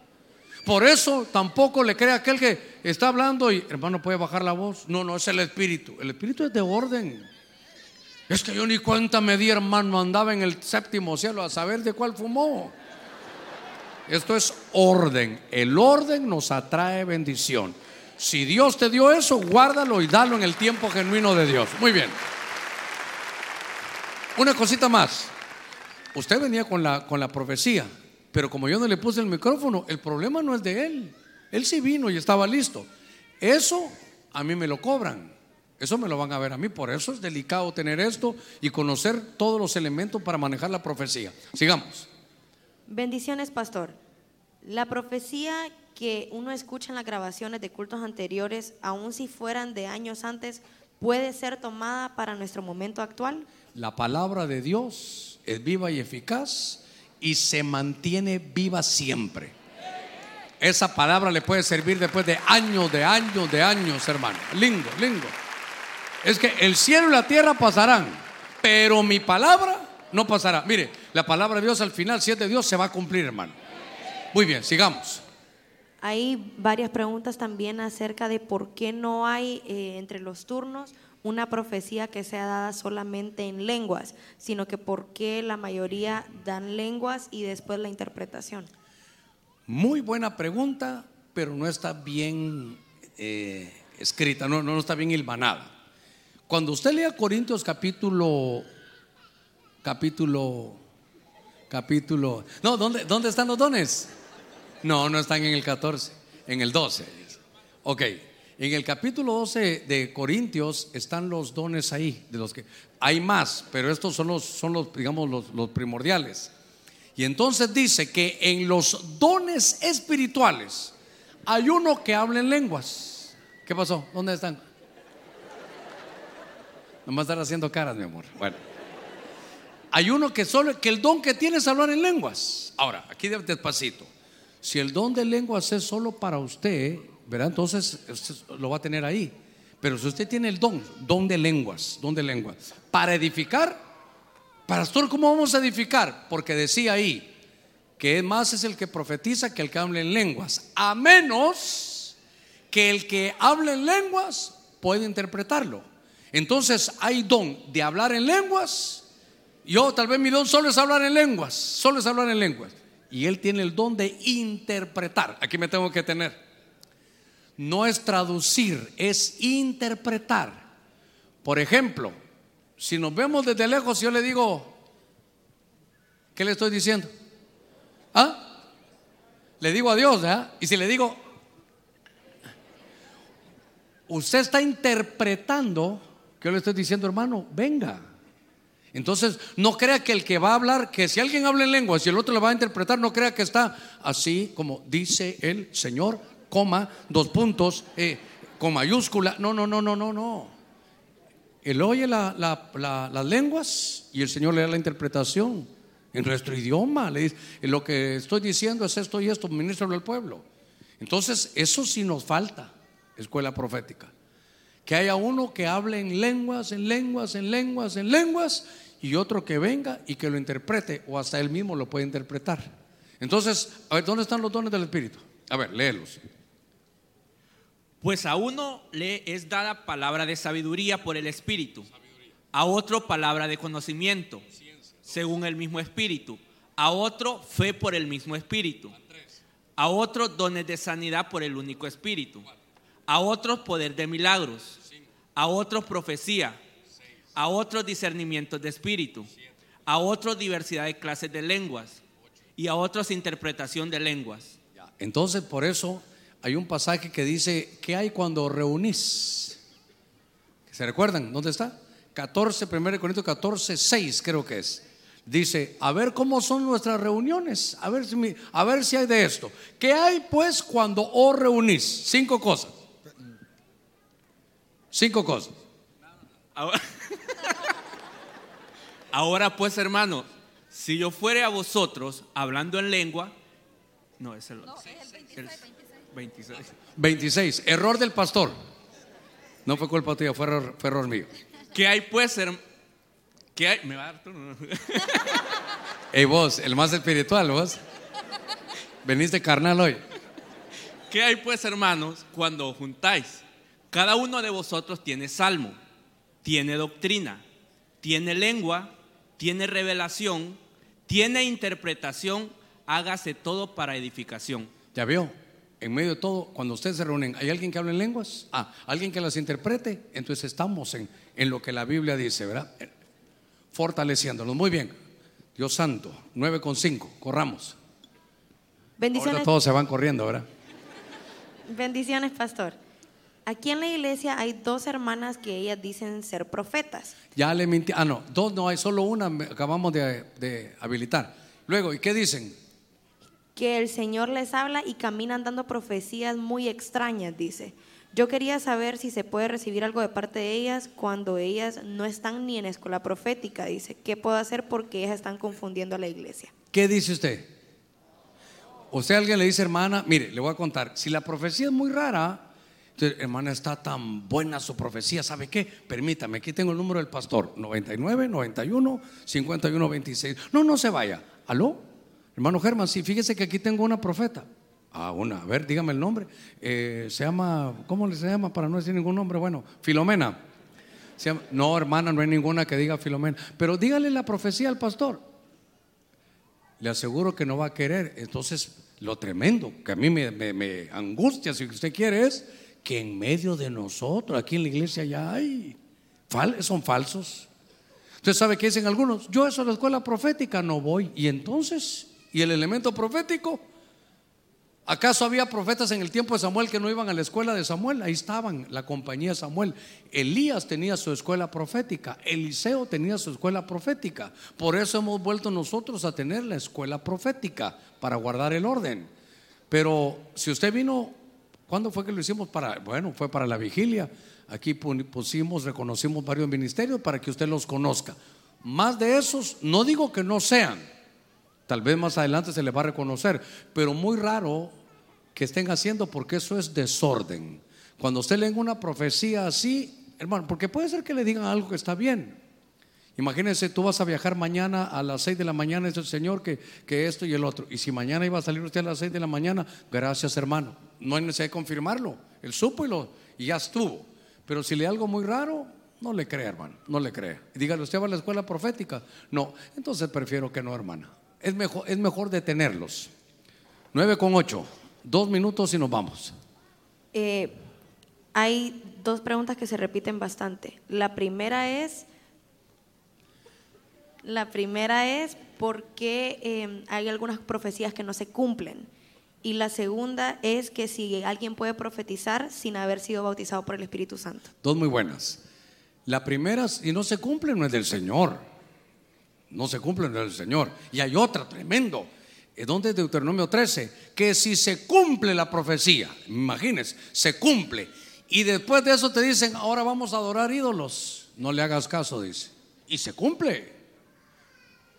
Por eso tampoco le cree aquel que está hablando y, hermano, puede bajar la voz. No, no, es el espíritu. El espíritu es de orden. Es que yo ni cuenta me di, hermano, andaba en el séptimo cielo a saber de cuál fumó. Esto es orden. El orden nos atrae bendición. Si Dios te dio eso, guárdalo y dalo en el tiempo genuino de Dios. Muy bien. Una cosita más. Usted venía con la, con la profecía, pero como yo no le puse el micrófono, el problema no es de él. Él sí vino y estaba listo. Eso a mí me lo cobran. Eso me lo van a ver a mí. Por eso es delicado tener esto y conocer todos los elementos para manejar la profecía. Sigamos. Bendiciones, pastor. La profecía que uno escucha en las grabaciones de cultos anteriores, aun si fueran de años antes, puede ser tomada para nuestro momento actual. La palabra de Dios es viva y eficaz y se mantiene viva siempre. Esa palabra le puede servir después de años, de años, de años, hermano. Lindo, lindo. Es que el cielo y la tierra pasarán, pero mi palabra no pasará. Mire, la palabra de Dios al final, si es de Dios, se va a cumplir, hermano. Muy bien, sigamos. Hay varias preguntas también acerca de por qué no hay eh, entre los turnos una profecía que sea dada solamente en lenguas, sino que por qué la mayoría dan lenguas y después la interpretación. Muy buena pregunta, pero no está bien eh, escrita, no, no está bien hilvanada. Cuando usted lea Corintios capítulo, capítulo, capítulo, no, ¿dónde, dónde están los dones? No, no están en el 14, en el 12. Ok, en el capítulo 12 de Corintios están los dones ahí, de los que hay más, pero estos son los, son los digamos, los, los primordiales. Y entonces dice que en los dones espirituales hay uno que habla en lenguas. ¿Qué pasó? ¿Dónde están? Nomás estar haciendo caras, mi amor. Bueno. Hay uno que solo, que el don que tiene es hablar en lenguas. Ahora, aquí de- despacito. Si el don de lenguas es solo para usted, ¿verdad? Entonces lo va a tener ahí. Pero si usted tiene el don, don de lenguas, don de lenguas, para edificar, pastor, ¿cómo vamos a edificar? Porque decía ahí que más es el que profetiza que el que habla en lenguas, a menos que el que habla en lenguas puede interpretarlo. Entonces hay don de hablar en lenguas. Yo tal vez mi don solo es hablar en lenguas, solo es hablar en lenguas. Y él tiene el don de interpretar. Aquí me tengo que tener. No es traducir, es interpretar. Por ejemplo, si nos vemos desde lejos, yo le digo, ¿qué le estoy diciendo? ¿Ah? Le digo a Dios. Y si le digo, usted está interpretando, que le estoy diciendo, hermano, venga. Entonces, no crea que el que va a hablar, que si alguien habla en lenguas y el otro le va a interpretar, no crea que está así como dice el Señor, coma, dos puntos, eh, con mayúscula. No, no, no, no, no, no. Él oye la- la- la- las lenguas y el Señor le da la interpretación en nuestro idioma. Le dice, lo que estoy diciendo es esto y esto, ministro del pueblo. Entonces, eso sí nos falta, escuela profética. Que haya uno que hable en lenguas, en lenguas, en lenguas, en lenguas, y otro que venga y que lo interprete, o hasta él mismo lo puede interpretar. Entonces, a ver, ¿dónde están los dones del Espíritu? A ver, léelos. Pues a uno le es dada palabra de sabiduría por el Espíritu, a otro palabra de conocimiento, según el mismo Espíritu, a otro fe por el mismo Espíritu, a otro dones de sanidad por el único Espíritu, a otros poder de milagros, a otros profecía, a otros discernimientos de espíritu, a otros diversidad de clases de lenguas y a otros interpretación de lenguas. Entonces, por eso hay un pasaje que dice, ¿qué hay cuando reunís? ¿Se recuerdan? ¿Dónde está? 14, 1 Corintios 14, 6 creo que es. Dice, a ver cómo son nuestras reuniones, a ver si, a ver si hay de esto. ¿Qué hay pues cuando os reunís? Cinco cosas. Cinco cosas. Ahora, pues, hermanos, si yo fuere a vosotros hablando en lengua, no es el, el 26. 26. Error del pastor. No fue culpa tuya, fue error, fue error mío. ¿Qué hay pues, herm- ¿Qué hay? ¿Me va a dar turno? Ey, vos, el más espiritual, vos. Veniste carnal hoy. ¿Qué hay pues, hermanos, cuando os juntáis? Cada uno de vosotros tiene salmo, tiene doctrina, tiene lengua, tiene revelación, tiene interpretación, hágase todo para edificación. Ya vio, en medio de todo, cuando ustedes se reúnen, ¿hay alguien que hable en lenguas? Ah, alguien que las interprete. Entonces estamos en, en lo que la Biblia dice, ¿verdad? Fortaleciéndolos. Muy bien. Dios santo, 9 con 5, corramos. Bendiciones, Ahora todos se van corriendo, ¿verdad? bendiciones, pastor. Aquí en la iglesia hay dos hermanas que ellas dicen ser profetas. Ya le mentí. Ah, no, dos no hay, solo una acabamos de, de habilitar. Luego, ¿y qué dicen? que el Señor les habla y caminan dando profecías muy extrañas, dice. Yo quería saber si se puede recibir algo de parte de ellas cuando ellas no están ni en escuela profética, dice. ¿Qué puedo hacer porque ellas están confundiendo a la iglesia? ¿Qué dice usted? Usted a alguien le dice, hermana, mire, le voy a contar, si la profecía es muy rara, hermana, está tan buena su profecía, ¿sabe qué? Permítame, aquí tengo el número del pastor, 99, 91, 51, 26. No, no se vaya. ¿Aló? Hermano Germán, sí, fíjese que aquí tengo una profeta. Ah, una, a ver, dígame el nombre. Eh, se llama, ¿cómo le se llama? Para no decir ningún nombre, bueno, Filomena. No, hermana, no hay ninguna que diga Filomena. Pero dígale la profecía al pastor le aseguro que no va a querer. Entonces, lo tremendo que a mí me- me angustia, si usted quiere, es que en medio de nosotros, aquí en la iglesia ya hay, son falsos. Usted sabe que dicen algunos, yo eso a la escuela profética no voy. Y entonces, ¿y el elemento profético? ¿Acaso había profetas en el tiempo de Samuel que no iban a la escuela de Samuel? Ahí estaban, la compañía de Samuel. Elías tenía su escuela profética, Eliseo tenía su escuela profética. Por eso hemos vuelto nosotros a tener la escuela profética, para guardar el orden. Pero si usted vino, ¿cuándo fue que lo hicimos? Para, bueno, fue para la vigilia. Aquí pu- pusimos, reconocimos varios ministerios para que usted los conozca. Más de esos, no digo que no sean, Tal vez más adelante se le va a reconocer, pero muy raro que estén haciendo porque eso es desorden. Cuando usted lee una profecía así, hermano, porque puede ser que le digan algo que está bien. Imagínense, tú vas a viajar mañana a las 6 de la mañana, es el Señor que, que esto y el otro. Y si mañana iba a salir usted a las 6 de la mañana, gracias hermano. No hay necesidad de confirmarlo. Él supo y, lo, y ya estuvo. Pero si lee algo muy raro, no le crea, hermano. No le crea. Y dígale, ¿usted va a la escuela profética? No. Entonces prefiero que no, hermana. Es mejor, es mejor detenerlos. 9 con 8. Dos minutos y nos vamos. Eh, hay dos preguntas que se repiten bastante. La primera es, la primera es por qué eh, hay algunas profecías que no se cumplen. Y la segunda es que si alguien puede profetizar sin haber sido bautizado por el Espíritu Santo. Dos muy buenas. La primera, si no se cumple, no es del Señor. No se cumple, no es del Señor. Y hay otra, tremendo. ¿Es donde es Deuteronomio 13? Que si se cumple la profecía, imagínense, se cumple. Y después de eso te dicen, ahora vamos a adorar ídolos. No le hagas caso, dice. Y se cumple.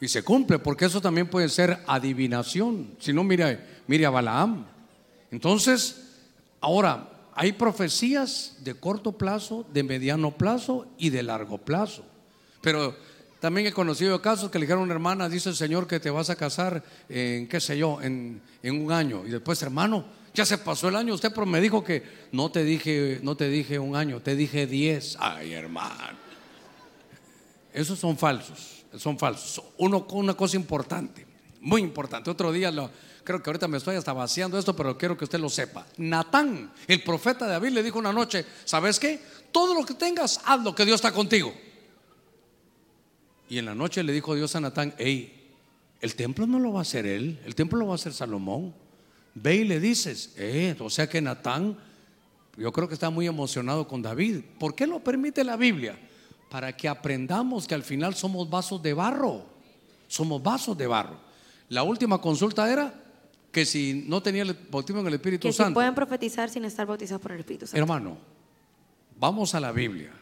Y se cumple, porque eso también puede ser adivinación. Si no, mire, mire a Balaam. Entonces, ahora, hay profecías de corto plazo, de mediano plazo y de largo plazo. Pero también he conocido casos que le dijeron una hermana, dice el Señor que te vas a casar en, qué sé yo, en, en un año. Y después, hermano, ya se pasó el año, usted pero me dijo que no te dije, no te dije un año, te dije diez. Ay, hermano. Esos son falsos, son falsos. Uno, una cosa importante, muy importante. Otro día, lo, creo que ahorita me estoy hasta vaciando esto, pero quiero que usted lo sepa. Natán, el profeta de David, le dijo una noche, ¿sabes qué? Todo lo que tengas, hazlo, que Dios está contigo. Y en la noche le dijo Dios a Natán, hey, el templo no lo va a hacer él, el templo lo va a hacer Salomón. Ve y le dices, eh, o sea que Natán, yo creo que está muy emocionado con David. ¿Por qué lo permite la Biblia? Para que aprendamos que al final somos vasos de barro. Somos vasos de barro. La última consulta era que si no tenía el bautismo en el Espíritu Que si Santo. pueden profetizar sin estar bautizados por el Espíritu Santo. Hermano, vamos a la Biblia.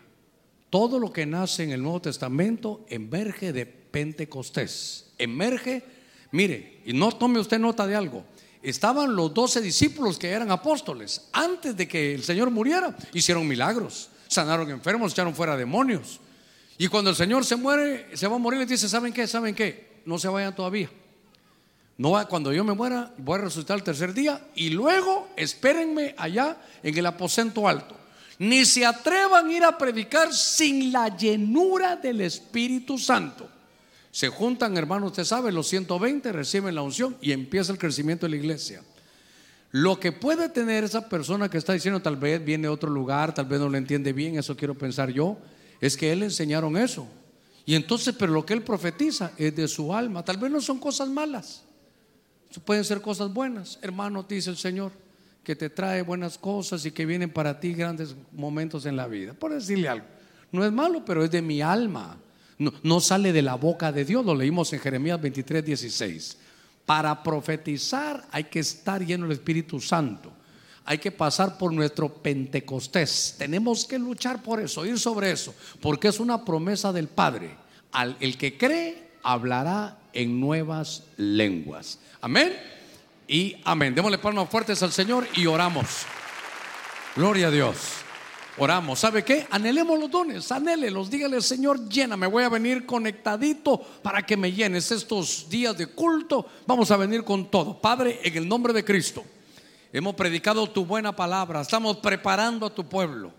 Todo lo que nace en el Nuevo Testamento emerge de Pentecostés. Emerge, mire, y no tome usted nota de algo. Estaban los doce discípulos que eran apóstoles. Antes de que el Señor muriera, hicieron milagros. Sanaron enfermos, echaron fuera demonios. Y cuando el Señor se muere, se va a morir, les dice, ¿saben qué? ¿Saben qué? No se vayan todavía. No va, cuando yo me muera, voy a resucitar el tercer día y luego espérenme allá en el aposento alto. Ni se atrevan a ir a predicar sin la llenura del Espíritu Santo. Se juntan, hermanos, usted sabe, los 120 reciben la unción y empieza el crecimiento de la iglesia. Lo que puede tener esa persona que está diciendo, tal vez viene de otro lugar, tal vez no lo entiende bien, eso quiero pensar yo, es que él le enseñaron eso. Y entonces, pero lo que él profetiza es de su alma. Tal vez no son cosas malas, pueden ser cosas buenas. Hermano, dice el Señor, que te trae buenas cosas y que vienen para ti grandes momentos en la vida. Por decirle algo, no es malo, pero es de mi alma. No, no sale de la boca de Dios, lo leímos en Jeremías 23, 16. Para profetizar hay que estar lleno del Espíritu Santo. Hay que pasar por nuestro Pentecostés. Tenemos que luchar por eso, ir sobre eso, porque es una promesa del Padre. Al el que cree hablará en nuevas lenguas. Amén. Y amén. Démosle palmas fuertes al Señor y oramos. Gloria a Dios. Oramos. ¿Sabe qué? Anhelemos los dones, anhélelos. Dígale, Señor, lléname. Voy a venir conectadito para que me llenes estos días de culto. Vamos a venir con todo. Padre, en el nombre de Cristo. Hemos predicado tu buena palabra. Estamos preparando a tu pueblo.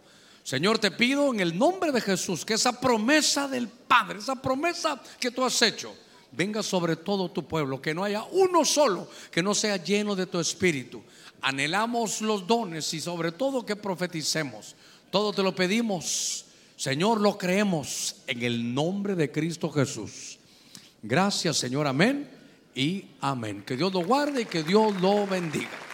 Señor, te pido en el nombre de Jesús que esa promesa del Padre, esa promesa que tú has hecho, venga sobre todo tu pueblo, que no haya uno solo que no sea lleno de tu espíritu. Anhelamos los dones y sobre todo que profeticemos. Todo te lo pedimos, Señor, lo creemos en el nombre de Cristo Jesús. Gracias, Señor, amén y amén. Que Dios lo guarde y que Dios lo bendiga.